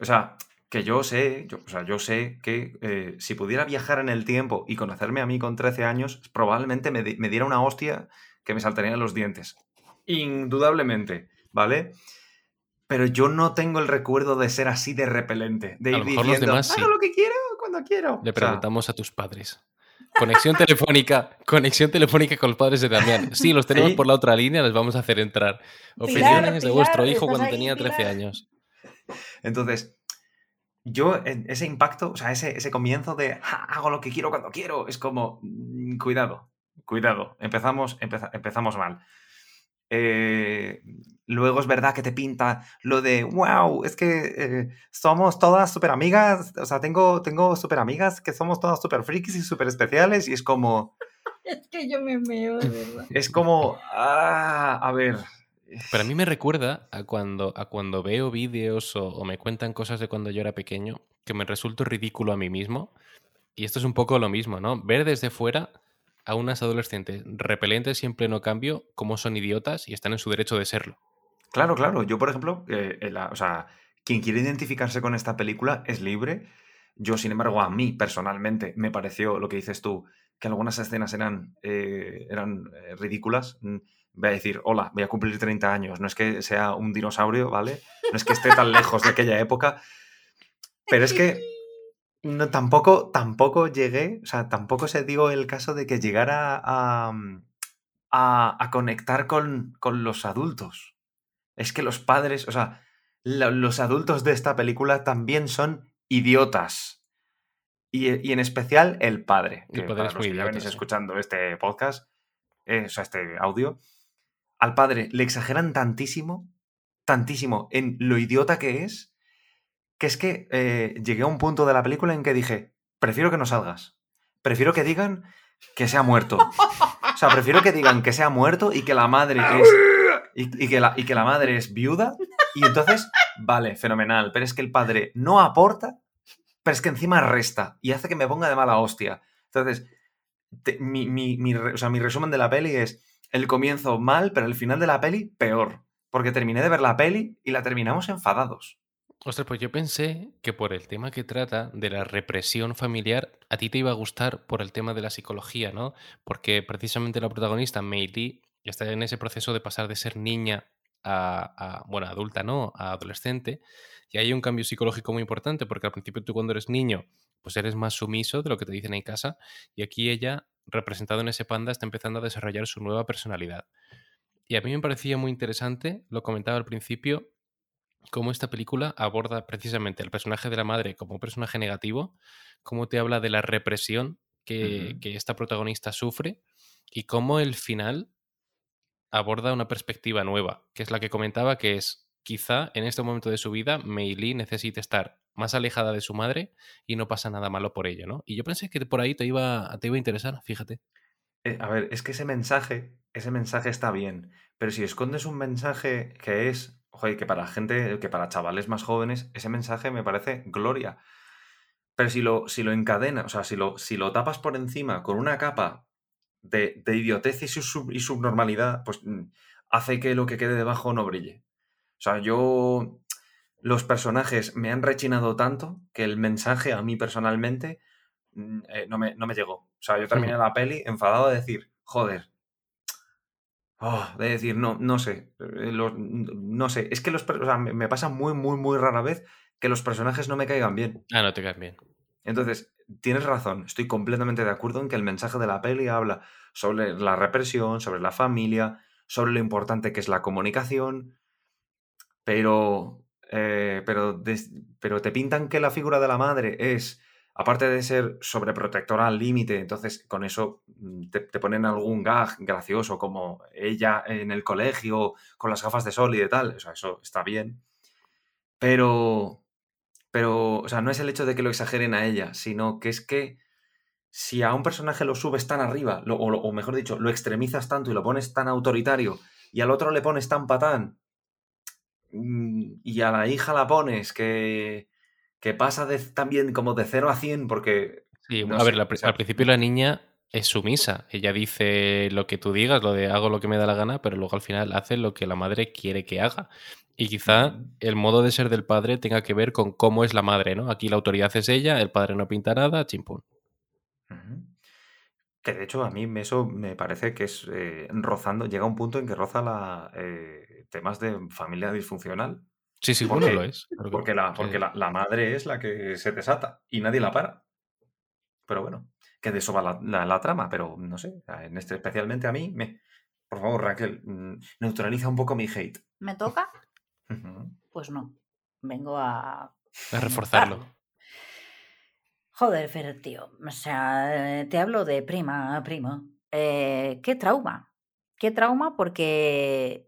O sea, que yo sé, yo, o sea, yo sé que eh, si pudiera viajar en el tiempo y conocerme a mí con 13 años, probablemente me, me diera una hostia que me saltarían los dientes. Indudablemente, ¿vale? Pero yo no tengo el recuerdo de ser así de repelente. De A ir lo mejor los diciendo, demás sí. hago lo que quiero cuando quiero. Le O sea, preguntamos a tus padres. Conexión telefónica, conexión telefónica con los padres de Damián. Sí, los tenemos Sí. por la otra línea, les vamos a hacer entrar. Pilar, Opiniones de Pilar, vuestro hijo ¿estás cuando ahí, tenía 13 Pilar? años. Entonces, yo, en ese impacto, o sea, ese, ese comienzo de "Ja, hago lo que quiero cuando quiero, es como, mm, cuidado, cuidado, empezamos, empeza- empezamos mal. Eh, luego es verdad que te pinta lo de, wow, es que eh, somos todas súper amigas, o sea, tengo, tengo súper amigas que somos todas súper frikis y súper especiales y es como, Es que yo me meo, de verdad. es como, ah, a ver, Pero a mí me recuerda a cuando, a cuando veo vídeos o, o me cuentan cosas de cuando yo era pequeño que me resulto ridículo a mí mismo. Y esto es un poco lo mismo, ¿no? Ver desde fuera a unas adolescentes repelentes y en pleno cambio como son idiotas y están en su derecho de serlo. Claro, claro. Yo, por ejemplo, eh, la- o sea, quien quiere identificarse con esta película es libre. Yo, sin embargo, a mí personalmente me pareció lo que dices tú, que algunas escenas eran, eh, eran eh, ridículas. Mm, Voy a decir, hola, voy a cumplir 30 años. No es que sea un dinosaurio, ¿vale? No es que esté tan lejos de aquella época. Pero es que no, tampoco, tampoco llegué, o sea, tampoco se dio el caso de que llegara a, a, a conectar con, con los adultos. Es que los padres, o sea, lo- los adultos de esta película también son idiotas. Y, y en especial el padre. El Que padre para es los muy que ya idiota, venís sí. escuchando este podcast, eh, o sea, este audio, al padre le exageran tantísimo, tantísimo en lo idiota que es, que es que eh, llegué a un punto de la película en que dije, prefiero que no salgas. Prefiero que digan que se ha muerto. O sea, prefiero que digan que se ha muerto y que la madre es. Y, que la, madre es viuda. Y entonces, vale, fenomenal. Pero es que el padre no aporta, pero es que encima resta. Y hace que me ponga de mala hostia. Entonces, mi, mi- o sea, mi resumen de la peli es el comienzo mal, pero el final de la peli peor. Porque terminé de ver la peli y la terminamos enfadados. Ostras, pues yo pensé que por el tema que trata de la represión familiar, a ti te iba a gustar por el tema de la psicología, ¿no? Porque precisamente la protagonista, Mei Lee, está en ese proceso de pasar de ser niña a, a, bueno, adulta, ¿no? A adolescente. Y hay un cambio psicológico muy importante, porque al principio tú cuando eres niño, pues eres más sumiso de lo que te dicen en casa. Y aquí ella, representada en ese panda, está empezando a desarrollar su nueva personalidad. Y a mí me parecía muy interesante, lo comentaba al principio, cómo esta película aborda precisamente el personaje de la madre como un personaje negativo, cómo te habla de la represión que, que esta protagonista sufre y cómo el final aborda una perspectiva nueva, que es la que comentaba, que es quizá en este momento de su vida Mei Lee necesite estar más alejada de su madre y no pasa nada malo por ello, ¿no? Y yo pensé que por ahí te iba, te iba a interesar, fíjate. Eh, a ver, es que ese mensaje, ese mensaje está bien, pero si escondes un mensaje que es, oye, que para gente, que para chavales más jóvenes, ese mensaje me parece gloria. Pero si lo, si lo encadena, o sea, si lo, si lo tapas por encima con una capa de, de idiotez y, su- sub- y subnormalidad, pues mm, hace que lo que quede debajo no brille. O sea, yo. Los personajes me han rechinado tanto que el mensaje a mí personalmente mm, eh, no, me, no me llegó. O sea, yo terminé la peli enfadado de decir, joder. Oh, de decir, no, no sé. eh, los- no sé. Es que los. per- o sea, me, pasa muy, muy, muy rara vez que los personajes no me caigan bien. Ah, no te caes bien. Entonces, tienes razón, estoy completamente de acuerdo en que el mensaje de la peli habla sobre la represión, sobre la familia, sobre lo importante que es la comunicación, pero, eh, pero, des- pero te pintan que la figura de la madre es, aparte de ser sobreprotectora al límite, entonces con eso mm, te, ponen algún gag gracioso como ella en el colegio con las gafas de sol y de tal, o sea, eso está bien, pero pero, o sea, no es el hecho de que lo exageren a ella, sino que es que si a un personaje lo subes tan arriba, lo- o mejor dicho, lo extremizas tanto y lo pones tan autoritario, y al otro le pones tan patán, mm, y a la hija la pones que, que pasa de, también como de 0 a 100, porque... Sí, no a ver, la al principio la niña es sumisa. Ella dice lo que tú digas, lo de hago lo que me da la gana, pero luego al final hace lo que la madre quiere que haga. Y quizá el modo de ser del padre tenga que ver con cómo es la madre, ¿no? Aquí la autoridad es ella, el padre no pinta nada, chimpún. Ujú. Que de hecho a mí eso me parece que es eh, rozando, llega un punto en que roza la, eh, temas de familia disfuncional. Sí, sí, ¿Por bueno, lo es. Porque, la, sí. porque la, la madre es la que se desata y nadie la para. Pero bueno, que de eso va la, la- la trama, pero no sé, en este, especialmente a mí, me, por favor, Raquel, mm, neutraliza un poco mi hate. ¿Me toca? Pues no. Vengo a. A reforzarlo. Joder, Fer, tío. O sea, te hablo de prima, primo. Eh, qué trauma. Qué trauma porque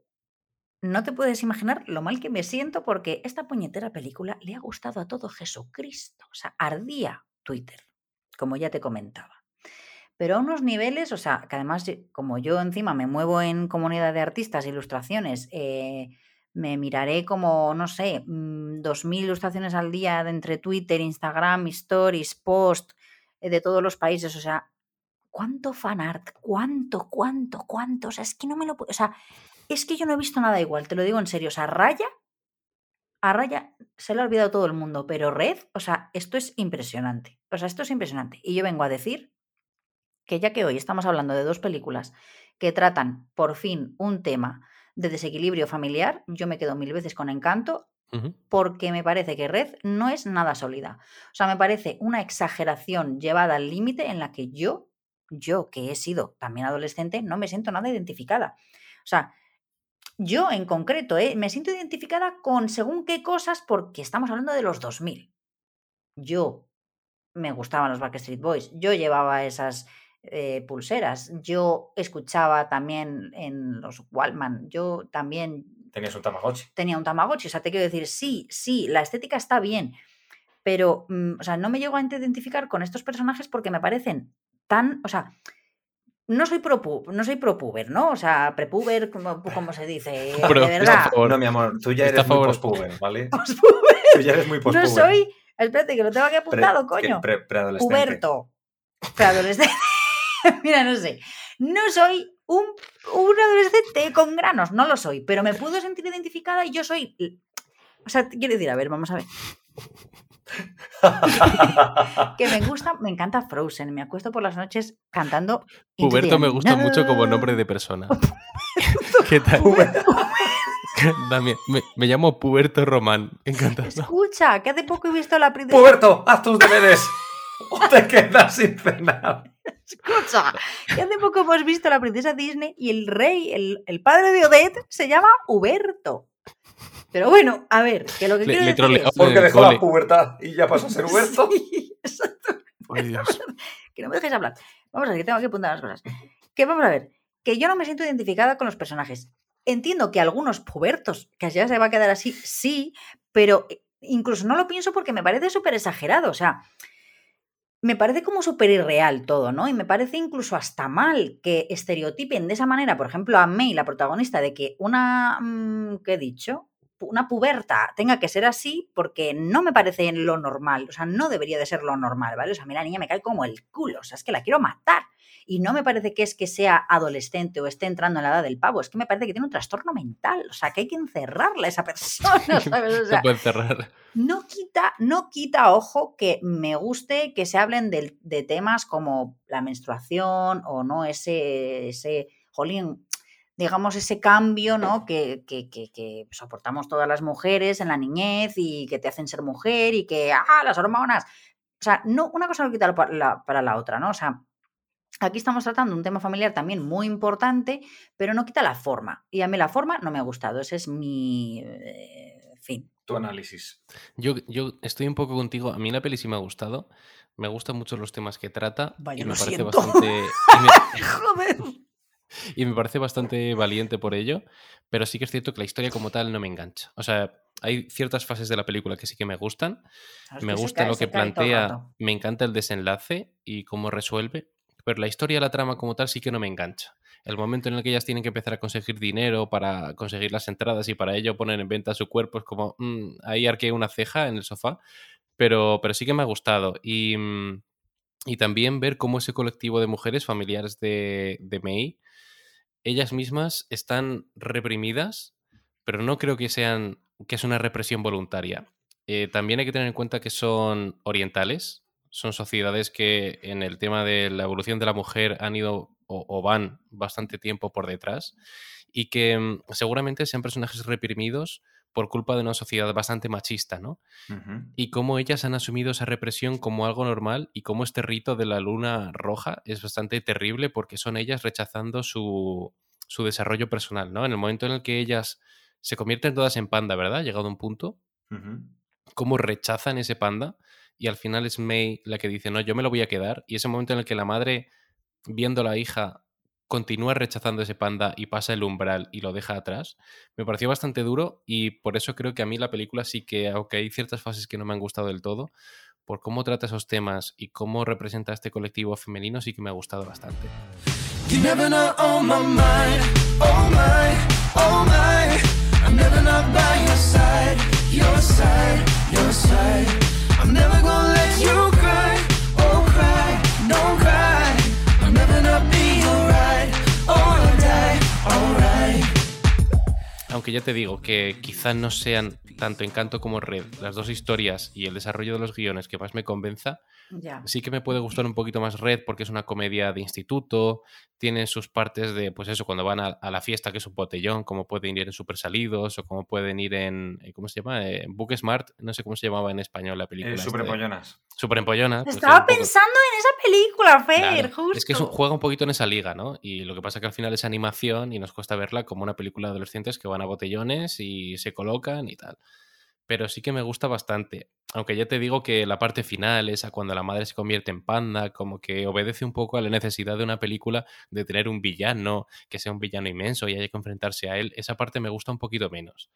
no te puedes imaginar lo mal que me siento porque esta puñetera película le ha gustado a todo Jesucristo. O sea, ardía Twitter, como ya te comentaba. Pero a unos niveles, o sea, que además, ye- como yo encima me muevo en comunidad de artistas, ilustraciones, eh, me miraré como, no sé, mm, 2.000 ilustraciones al día de entre Twitter, Instagram, Stories, Post, eh, de todos los países. O sea, ¿cuánto fanart? ¿Cuánto, cuánto, cuánto? O sea, es que no me lo puedo. O sea, es que yo no he visto nada igual, te lo digo en serio. O sea, Raya, a Raya se le ha olvidado todo el mundo, pero Red, o sea, esto es impresionante. O sea, esto es impresionante. Y yo vengo a decir que ya que hoy estamos hablando de dos películas que tratan por fin un tema de desequilibrio familiar, yo me quedo mil veces con Encanto porque me parece que Red no es nada sólida. O sea, me parece una exageración llevada al límite en la que yo, yo que he sido también adolescente, no me siento nada identificada. O sea, yo en concreto, ¿eh? me siento identificada con según qué cosas porque estamos hablando de los 2000. Yo me gustaban los Backstreet Boys, yo llevaba esas eh, pulseras, yo escuchaba también en los Wallman, yo también Tenías un Tamagotchi. tenía un Tamagotchi. O sea, te quiero decir, sí, sí, la estética está bien, pero, mm, o sea, no me llego a identificar con estos personajes porque me parecen tan, o sea, no soy pro, no soy pro puber, ¿no? O sea, prepuber, como, como se dice, Pro, de está verdad. favor. No, mi amor, tú ya eres muy favor- postpuber, ¿vale? Postpuber, Tú ya eres muy postpuber. no soy, espérate, que lo tengo aquí apuntado, coño. pre- preadolescente. Puberto. Preadolescente. Mira, no sé. No soy un, un adolescente con granos, no lo soy, pero me puedo sentir identificada y yo soy. O sea, quiero decir, a ver, vamos a ver. Que me gusta, me encanta Frozen. Me acuesto por las noches cantando. Puberto me gusta mucho como nombre de persona. ¿Qué tal? También, me, me llamo Puberto Román. Encantado. Escucha, que hace poco he visto la princesa. Puberto, haz tus deberes. O te quedas sin cenar. Escucha, que hace poco hemos visto la princesa Disney y el rey, el, el padre de Odette, se llama Huberto. Pero bueno, a ver, que lo que Le- quiero le decir es- Porque dejó la pubertad y ya pasó a ser Huberto. Sí, exacto. Ay, Dios. que no me dejes hablar. Vamos a ver, que tengo que apuntar las cosas. Que vamos a ver, que yo no me siento identificada con los personajes. Entiendo que algunos pubertos, que ya se va a quedar así, sí, pero incluso no lo pienso porque me parece súper exagerado. O sea, me parece como súper irreal todo, ¿no? Y me parece incluso hasta mal que estereotipen de esa manera, por ejemplo, a May, la protagonista, de que una. mm, ¿Qué he dicho? Una puberta tenga que ser así porque no me parece lo normal, o sea, no debería de ser lo normal, ¿vale? O sea, a mí la niña me cae como el culo, o sea, es que la quiero matar. Y no me parece que es que sea adolescente o esté entrando en la edad del pavo, es que me parece que tiene un trastorno mental, o sea, que hay que encerrarla a esa persona, ¿sabes? O sea, Se puede cerrar. no quita, no quita, ojo, que me guste que se hablen del- de, temas como la menstruación o no ese, ese, jolín, digamos, ese cambio, ¿no? Que, que, que- que soportamos todas las mujeres en la niñez y que te hacen ser mujer y que, ah, las hormonas. O sea, no, una cosa no quita para la, para la otra, ¿no? O sea, aquí estamos tratando un tema familiar también muy importante, pero no quita la forma. Y a mí la forma no me ha gustado. Ese es mi eh, fin. Tu análisis. Yo, yo estoy un poco contigo. A mí la peli sí me ha gustado. Me gustan mucho los temas que trata. Vaya, y me lo parece siento. bastante. me- Joder. Y me parece bastante valiente por ello, pero sí que es cierto que la historia como tal no me engancha. O sea, hay ciertas fases de la película que sí que me gustan. Es Me gusta cae- lo que plantea, me encanta el desenlace y cómo resuelve, pero la historia, la trama como tal sí que no me engancha. El momento en el que ellas tienen que empezar a conseguir dinero para conseguir las entradas y para ello poner en venta su cuerpo es como, mm, ahí arqué una ceja en el sofá, pero, pero sí que me ha gustado. Y, mm, y también ver cómo ese colectivo de mujeres familiares de, de May, ellas mismas están reprimidas, pero no creo que sean que es una represión voluntaria. Eh, también hay que tener en cuenta que son orientales, son sociedades que en el tema de la evolución de la mujer han ido o, van bastante tiempo por detrás y que mm, seguramente sean personajes reprimidos por culpa de una sociedad bastante machista, ¿no? Y cómo ellas han asumido esa represión como algo normal y cómo este rito de la luna roja es bastante terrible porque son ellas rechazando su, su desarrollo personal, ¿no? En el momento en el que ellas se convierten todas en panda, ¿verdad? Llegado a un punto, cómo rechazan ese panda y al final es May la que dice, no, yo me lo voy a quedar y ese momento en el que la madre, viendo a la hija, continúa rechazando ese panda y pasa el umbral y lo deja atrás, me pareció bastante duro y por eso creo que a mí la película sí que, aunque hay ciertas fases que no me han gustado del todo, por cómo trata esos temas y cómo representa a este colectivo femenino, sí que me ha gustado bastante. Aunque ya te digo que quizá no sean tanto Encanto como Red, las dos historias y el desarrollo de los guiones que más me convenza, Ya. sí que me puede gustar un poquito más Red porque es una comedia de instituto, tiene sus partes de, pues eso, cuando van a, a la fiesta, que es un botellón, como pueden ir en Super Salidos o como pueden ir en, eh, ¿cómo se llama? Eh, Book Smart, no sé cómo se llamaba en español la película. Eh, esta Super Empollona. pues, Estaba poco- pensando en esa película, Fer, Claro, justo. Es que es un- juega un poquito en esa liga, ¿no? Y lo que pasa es que al final es animación y nos cuesta verla como una película de adolescentes que van a botellones y se colocan y tal. Pero sí que me gusta bastante. Aunque ya te digo que la parte final, esa cuando la madre se convierte en panda, como que obedece un poco a la necesidad de una película de tener un villano, que sea un villano inmenso y haya que enfrentarse a él, esa parte me gusta un poquito menos.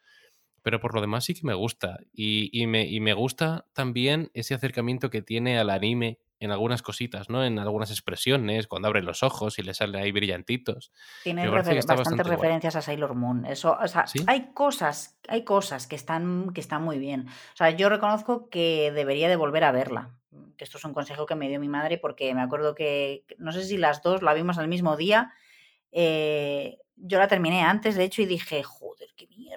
Pero por lo demás sí que me gusta. Y, y me, y me gusta también ese acercamiento que tiene al anime en algunas cositas, ¿no? En algunas expresiones, cuando abre los ojos y le salen ahí brillantitos. Tiene refer- bastantes bastante guay. referencias a Sailor Moon. Eso, o sea, ¿Sí? hay cosas, hay cosas que están, que están muy bien. O sea, yo reconozco que debería de volver a verla. Que esto es un consejo que me dio mi madre porque me acuerdo que, no sé si las dos la vimos el mismo día. eh, yo la terminé antes, de hecho, y dije, joder,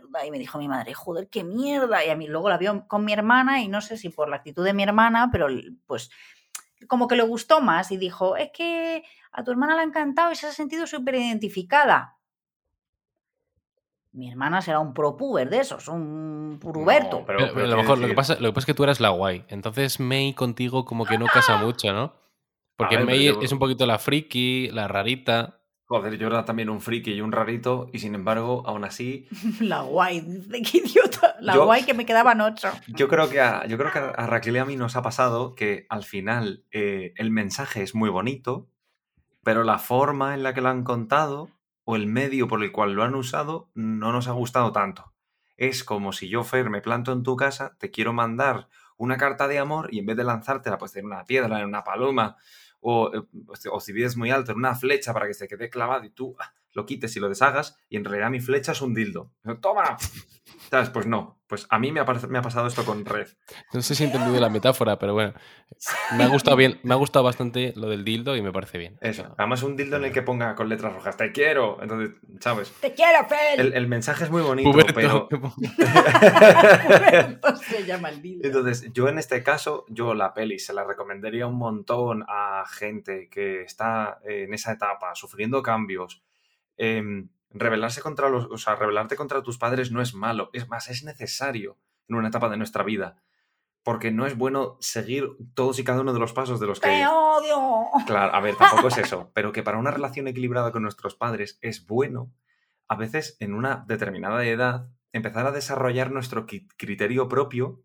mierda. Y me dijo mi madre, joder, qué mierda. Y a mí luego la vio con mi hermana y no sé si por la actitud de mi hermana, pero pues como que le gustó más y dijo, es que a tu hermana le ha encantado y se ha sentido súper identificada. Mi hermana será un propuber de esos, un puruberto. No, pero- Pero, pero a lo mejor lo que, pasa, lo que pasa es que tú eras la guay. Entonces May contigo como que no casa mucho, ¿no? Porque ver, May es un poquito la friki, la rarita. Joder, yo era también un friki y un rarito, y sin embargo, aún así, La guay, qué idiota. La Yo- guay que me quedaban ocho. yo creo que a, yo creo que a Raquel y a mí nos ha pasado que al final eh, el mensaje es muy bonito, pero la forma en la que lo han contado o el medio por el cual lo han usado no nos ha gustado tanto. Es como si yo, Fer, me planto en tu casa, te quiero mandar una carta de amor y en vez de lanzártela pues en una piedra, en una paloma, o, eh, o si vives muy alto, en una flecha para que se quede clavado y tú lo quites y lo deshagas y en realidad mi flecha es un dildo. ¡Toma! ¿Sabes? Pues no. Pues a mí me ha, parec- me ha pasado esto con Red. No sé si he entendido la metáfora, pero bueno. Me ha gustado bien, me ha gustado bastante lo del dildo y me parece bien. Eso. O sea, Además, un dildo en el que ponga con letras rojas, te quiero. Entonces, ¿sabes? ¡Te quiero, Fel! El, el mensaje es muy bonito, Puberto. pero... se llama el dildo. Entonces, yo en este caso, yo la peli se la recomendaría un montón a gente que está en esa etapa, sufriendo cambios. Em, rebelarse contra los, o sea, rebelarte contra tus padres no es malo, es más, es necesario en una etapa de nuestra vida. Porque no es bueno seguir todos y cada uno de los pasos de los que. ¡Te odio! Claro, a ver, tampoco es eso, pero que para una relación equilibrada con nuestros padres es bueno, a veces en una determinada edad, empezar a desarrollar nuestro criterio propio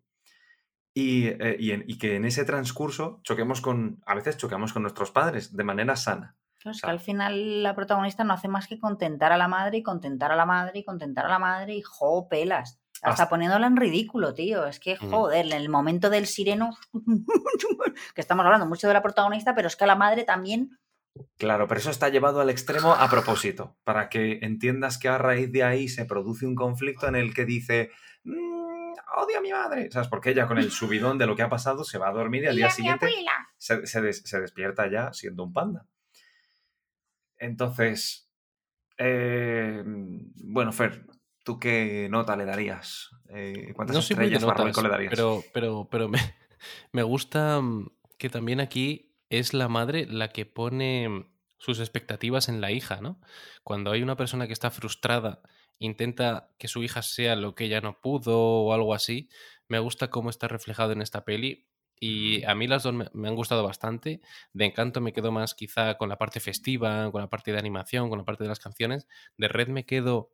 y, eh, y en- y que en ese transcurso choquemos con, a veces choquemos con nuestros padres de manera sana. Claro, es que al final la protagonista no hace más que contentar a la madre y contentar a la madre y contentar a la madre y jo, pelas. Hasta Hasta- poniéndola en ridículo, tío. Es que, joder, en el momento del sireno, que estamos hablando mucho de la protagonista, pero es que a la madre también. Claro, pero eso está llevado al extremo a propósito, para que entiendas que a raíz de ahí se produce un conflicto en el que dice, "Mm, odio a mi madre, ¿sabes? Porque ella con el subidón de lo que ha pasado se va a dormir y al "Y día siguiente abuela". se, se des- se despierta ya siendo un panda. Entonces, eh, bueno, Fer, ¿tú qué nota le darías? Eh, ¿Cuántas no estrellas Marruecos notas, le darías? pero, pero, pero me, me gusta mm, que también aquí es la madre la que pone mm, sus expectativas en la hija, ¿no? Cuando hay una persona que está frustrada, intenta que su hija sea lo que ella no pudo o algo así, me gusta cómo está reflejado en esta peli. Y a mí las dos me, han gustado bastante. De encanto me quedo más quizá con la parte festiva, con la parte de animación, con la parte de las canciones. De Red me quedo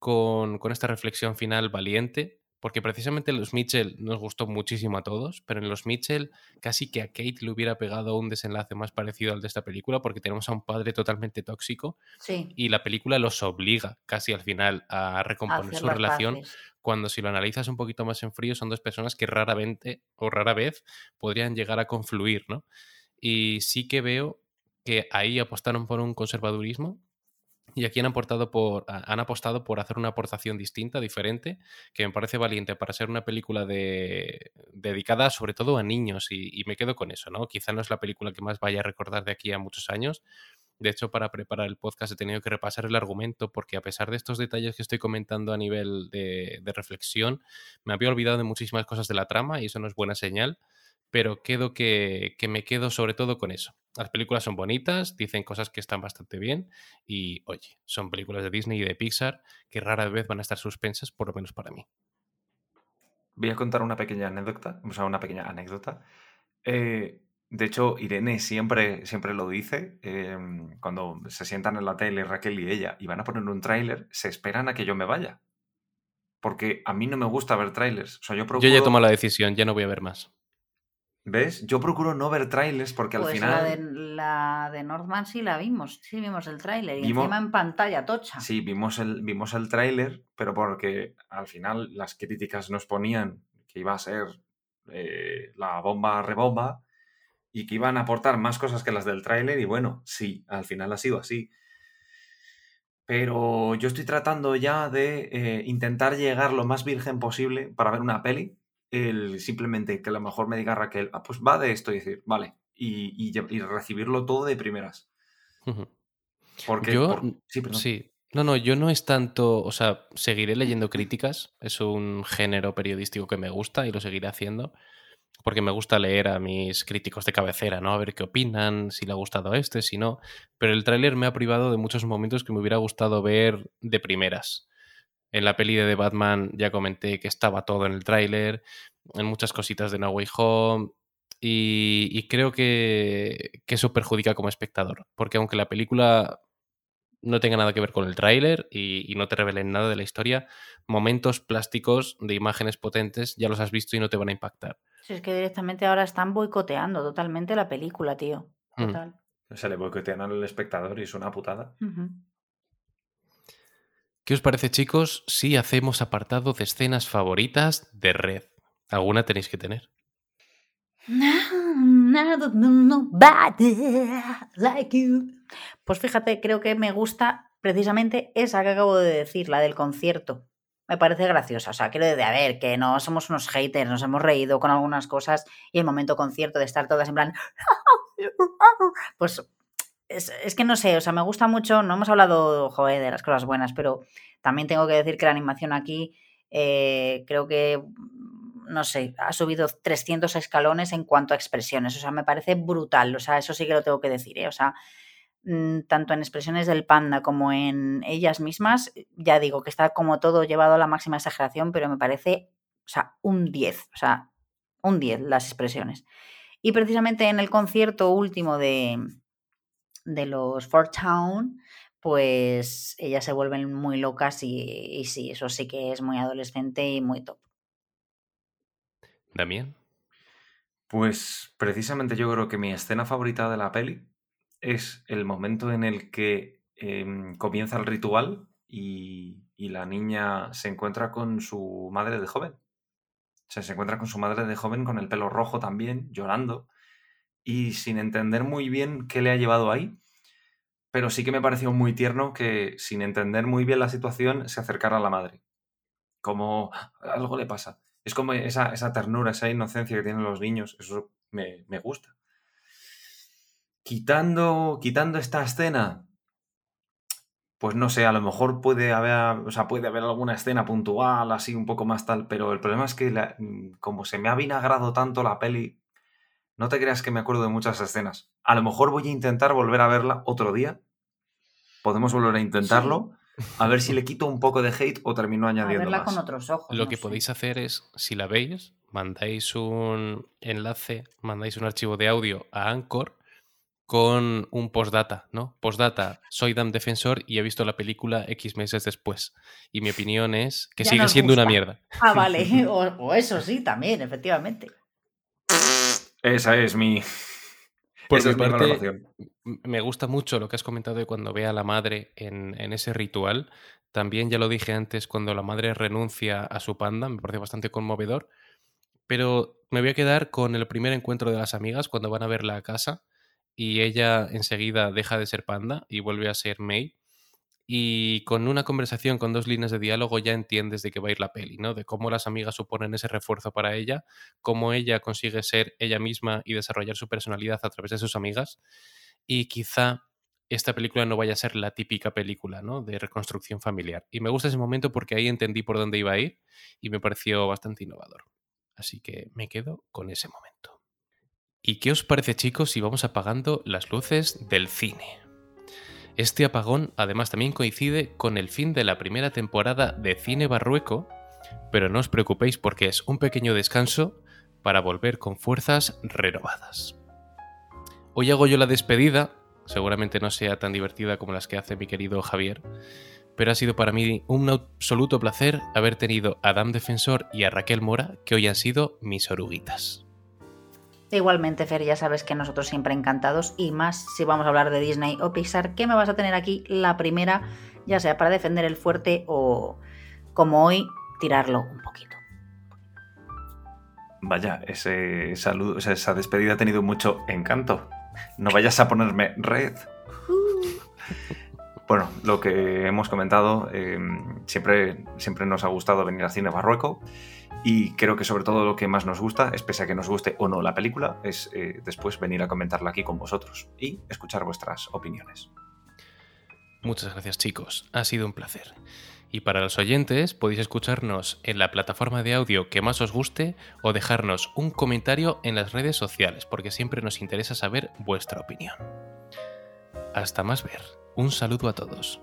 con, con esta reflexión final valiente, porque precisamente los Mitchell nos gustó muchísimo a todos, pero en los Mitchell casi que a Kate le hubiera pegado un desenlace más parecido al de esta película, porque tenemos a un padre totalmente tóxico Sí. y la película los obliga casi al final a recomponer su relación, paces. cuando si lo analizas un poquito más en frío son dos personas que raramente o rara vez podrían llegar a confluir, ¿no? Y sí que veo que ahí apostaron por un conservadurismo y aquí han, aportado por, ha- han apostado por hacer una aportación distinta, diferente, que me parece valiente para ser una película de, dedicada sobre todo a niños y, y me quedo con eso, ¿no? Quizá no es la película que más vaya a recordar de aquí a muchos años. De hecho, para preparar el podcast he tenido que repasar el argumento porque a pesar de estos detalles que estoy comentando a nivel de, de reflexión, me había olvidado de muchísimas cosas de la trama y eso no es buena señal, pero quedo que, que me quedo sobre todo con eso. Las películas son bonitas, dicen cosas que están bastante bien y, oye, son películas de Disney y de Pixar que rara vez van a estar suspensas, por lo menos para mí. Voy a contar una pequeña anécdota, o sea, una pequeña anécdota. Eh, de hecho, Irene siempre, siempre lo dice, eh, cuando se sientan en la tele Raquel y ella y van a poner un tráiler, se esperan a que yo me vaya. Porque a mí no me gusta ver trailers. O sea, yo procuro... Yo ya he tomado la decisión, ya no voy a ver más. ¿Ves? Yo procuro no ver trailers porque al Pues final... la, de, la de Northman sí la vimos, sí vimos el tráiler y Vimos- encima en pantalla tocha. Sí, vimos el, vimos el tráiler, pero porque al final las críticas nos ponían que iba a ser eh, la bomba rebomba y que iban a aportar más cosas que las del tráiler y bueno, sí, al final ha sido así. Pero yo estoy tratando ya de eh, intentar llegar lo más virgen posible para ver una peli. El, simplemente que a lo mejor me diga Raquel, ah, pues va de esto y decir, vale, y, y lle- y recibirlo todo de primeras. Porque, Yo, por- sí, perdón. sí. No, no, yo no es tanto, o sea, seguiré leyendo críticas, es un género periodístico que me gusta y lo seguiré haciendo, porque me gusta leer a mis críticos de cabecera, ¿no? A ver qué opinan, si le ha gustado este, si no. Pero el tráiler me ha privado de muchos momentos que me hubiera gustado ver de primeras. En la peli de The Batman ya comenté que estaba todo en el tráiler, en muchas cositas de No Way Home, y, y creo que, que eso perjudica como espectador, porque aunque la película no tenga nada que ver con el tráiler y, y no te revelen nada de la historia, momentos plásticos de imágenes potentes ya los has visto y no te van a impactar. Si es que directamente ahora están boicoteando totalmente la película, tío. Mm. Total. Se le boicotean al espectador y es una putada. Ujú. ¿Qué os parece, chicos, si hacemos apartado de escenas favoritas de Red? ¿Alguna tenéis que tener? Like you. Pues fíjate, creo que me gusta precisamente esa que acabo de decir, la del concierto. Me parece graciosa. O sea, quiero decir, a ver, que no somos unos haters, nos hemos reído con algunas cosas y el momento concierto de estar todas en plan. Pues es, es que no sé, o sea, me gusta mucho. No hemos hablado, joder, de las cosas buenas, pero también tengo que decir que la animación aquí eh, creo que, no sé, ha subido 300 escalones en cuanto a expresiones. O sea, me parece brutal. O sea, eso sí que lo tengo que decir. ¿eh? O sea, mm, tanto en expresiones del panda como en ellas mismas, ya digo que está como todo llevado a la máxima exageración, pero me parece, o sea, un 10. O sea, un 10 las expresiones. Y precisamente en el concierto último de, de los Four Town, pues ellas se vuelven muy locas y, y sí, eso sí que es muy adolescente y muy top. Damián. Pues precisamente yo creo que mi escena favorita de la peli es el momento en el que em, comienza el ritual y, y la niña se encuentra con su madre de joven. O sea, se encuentra con su madre de joven con el pelo rojo también, llorando, y sin entender muy bien qué le ha llevado ahí, pero sí que me pareció muy tierno que, sin entender muy bien la situación, se acercara a la madre. Como "Ah, algo le pasa. Es como esa, esa ternura, esa inocencia que tienen los niños, eso me, me gusta. Quitando, quitando esta escena, pues no sé, a lo mejor puede haber, o sea, puede haber alguna escena puntual, así un poco más tal, pero el problema es que como se me ha vinagrado tanto la peli, no te creas que me acuerdo de muchas escenas. A lo mejor voy a intentar volver a verla otro día. Podemos volver a intentarlo. A ver si le quito un poco de hate o termino A añadiendo verla más. con otros ojos. Lo no que sé. podéis hacer es, si la veis, mandáis un enlace, mandáis un archivo de audio a Anchor con un postdata, ¿no? Postdata, soy Dan Defensor y he visto la película X meses después. Y mi opinión es que Ya sigue siendo una mierda. Ah, vale. O, o eso sí, también, efectivamente. Esa es mi, Por esa mi es mi parte, valoración. M- Me gusta mucho lo que has comentado de cuando ve a la madre en, en ese ritual. También ya lo dije antes, cuando la madre renuncia a su panda, me parece bastante conmovedor. Pero me voy a quedar con el primer encuentro de las amigas cuando van a verla a casa y ella enseguida deja de ser panda y vuelve a ser May. Y con una conversación con dos líneas de diálogo ya entiendes de qué va a ir la peli, ¿no? De cómo las amigas suponen ese refuerzo para ella, cómo ella consigue ser ella misma y desarrollar su personalidad a través de sus amigas. Y quizá esta película no vaya a ser la típica película, ¿no? De reconstrucción familiar. Y me gusta ese momento porque ahí entendí por dónde iba a ir y me pareció bastante innovador. Así que me quedo con ese momento. ¿Y qué os parece, chicos, si vamos apagando las luces del cine? Este apagón además también coincide con el fin de la primera temporada de Cine Barrueco, pero no os preocupéis porque es un pequeño descanso para volver con fuerzas renovadas. Hoy hago yo la despedida, seguramente no sea tan divertida como las que hace mi querido Javier, pero ha sido para mí un absoluto placer haber tenido a Adam Defensor y a Raquel Mora, que hoy han sido mis oruguitas. Igualmente, Fer, ya sabes que nosotros siempre encantados y más si vamos a hablar de Disney o Pixar, que me vas a tener aquí la primera, ya sea para defender el fuerte o, como hoy, tirarlo un poquito. Vaya, ese saludo, esa despedida ha tenido mucho encanto. No vayas a ponerme red. Bueno, lo que hemos comentado, eh, siempre, siempre nos ha gustado venir al cine barroco y creo que sobre todo lo que más nos gusta, es pese a que nos guste o no la película, es eh, después venir a comentarla aquí con vosotros y escuchar vuestras opiniones. Muchas gracias chicos, ha sido un placer. Y para los oyentes podéis escucharnos en la plataforma de audio que más os guste o dejarnos un comentario en las redes sociales porque siempre nos interesa saber vuestra opinión. Hasta más ver. Un saludo a todos.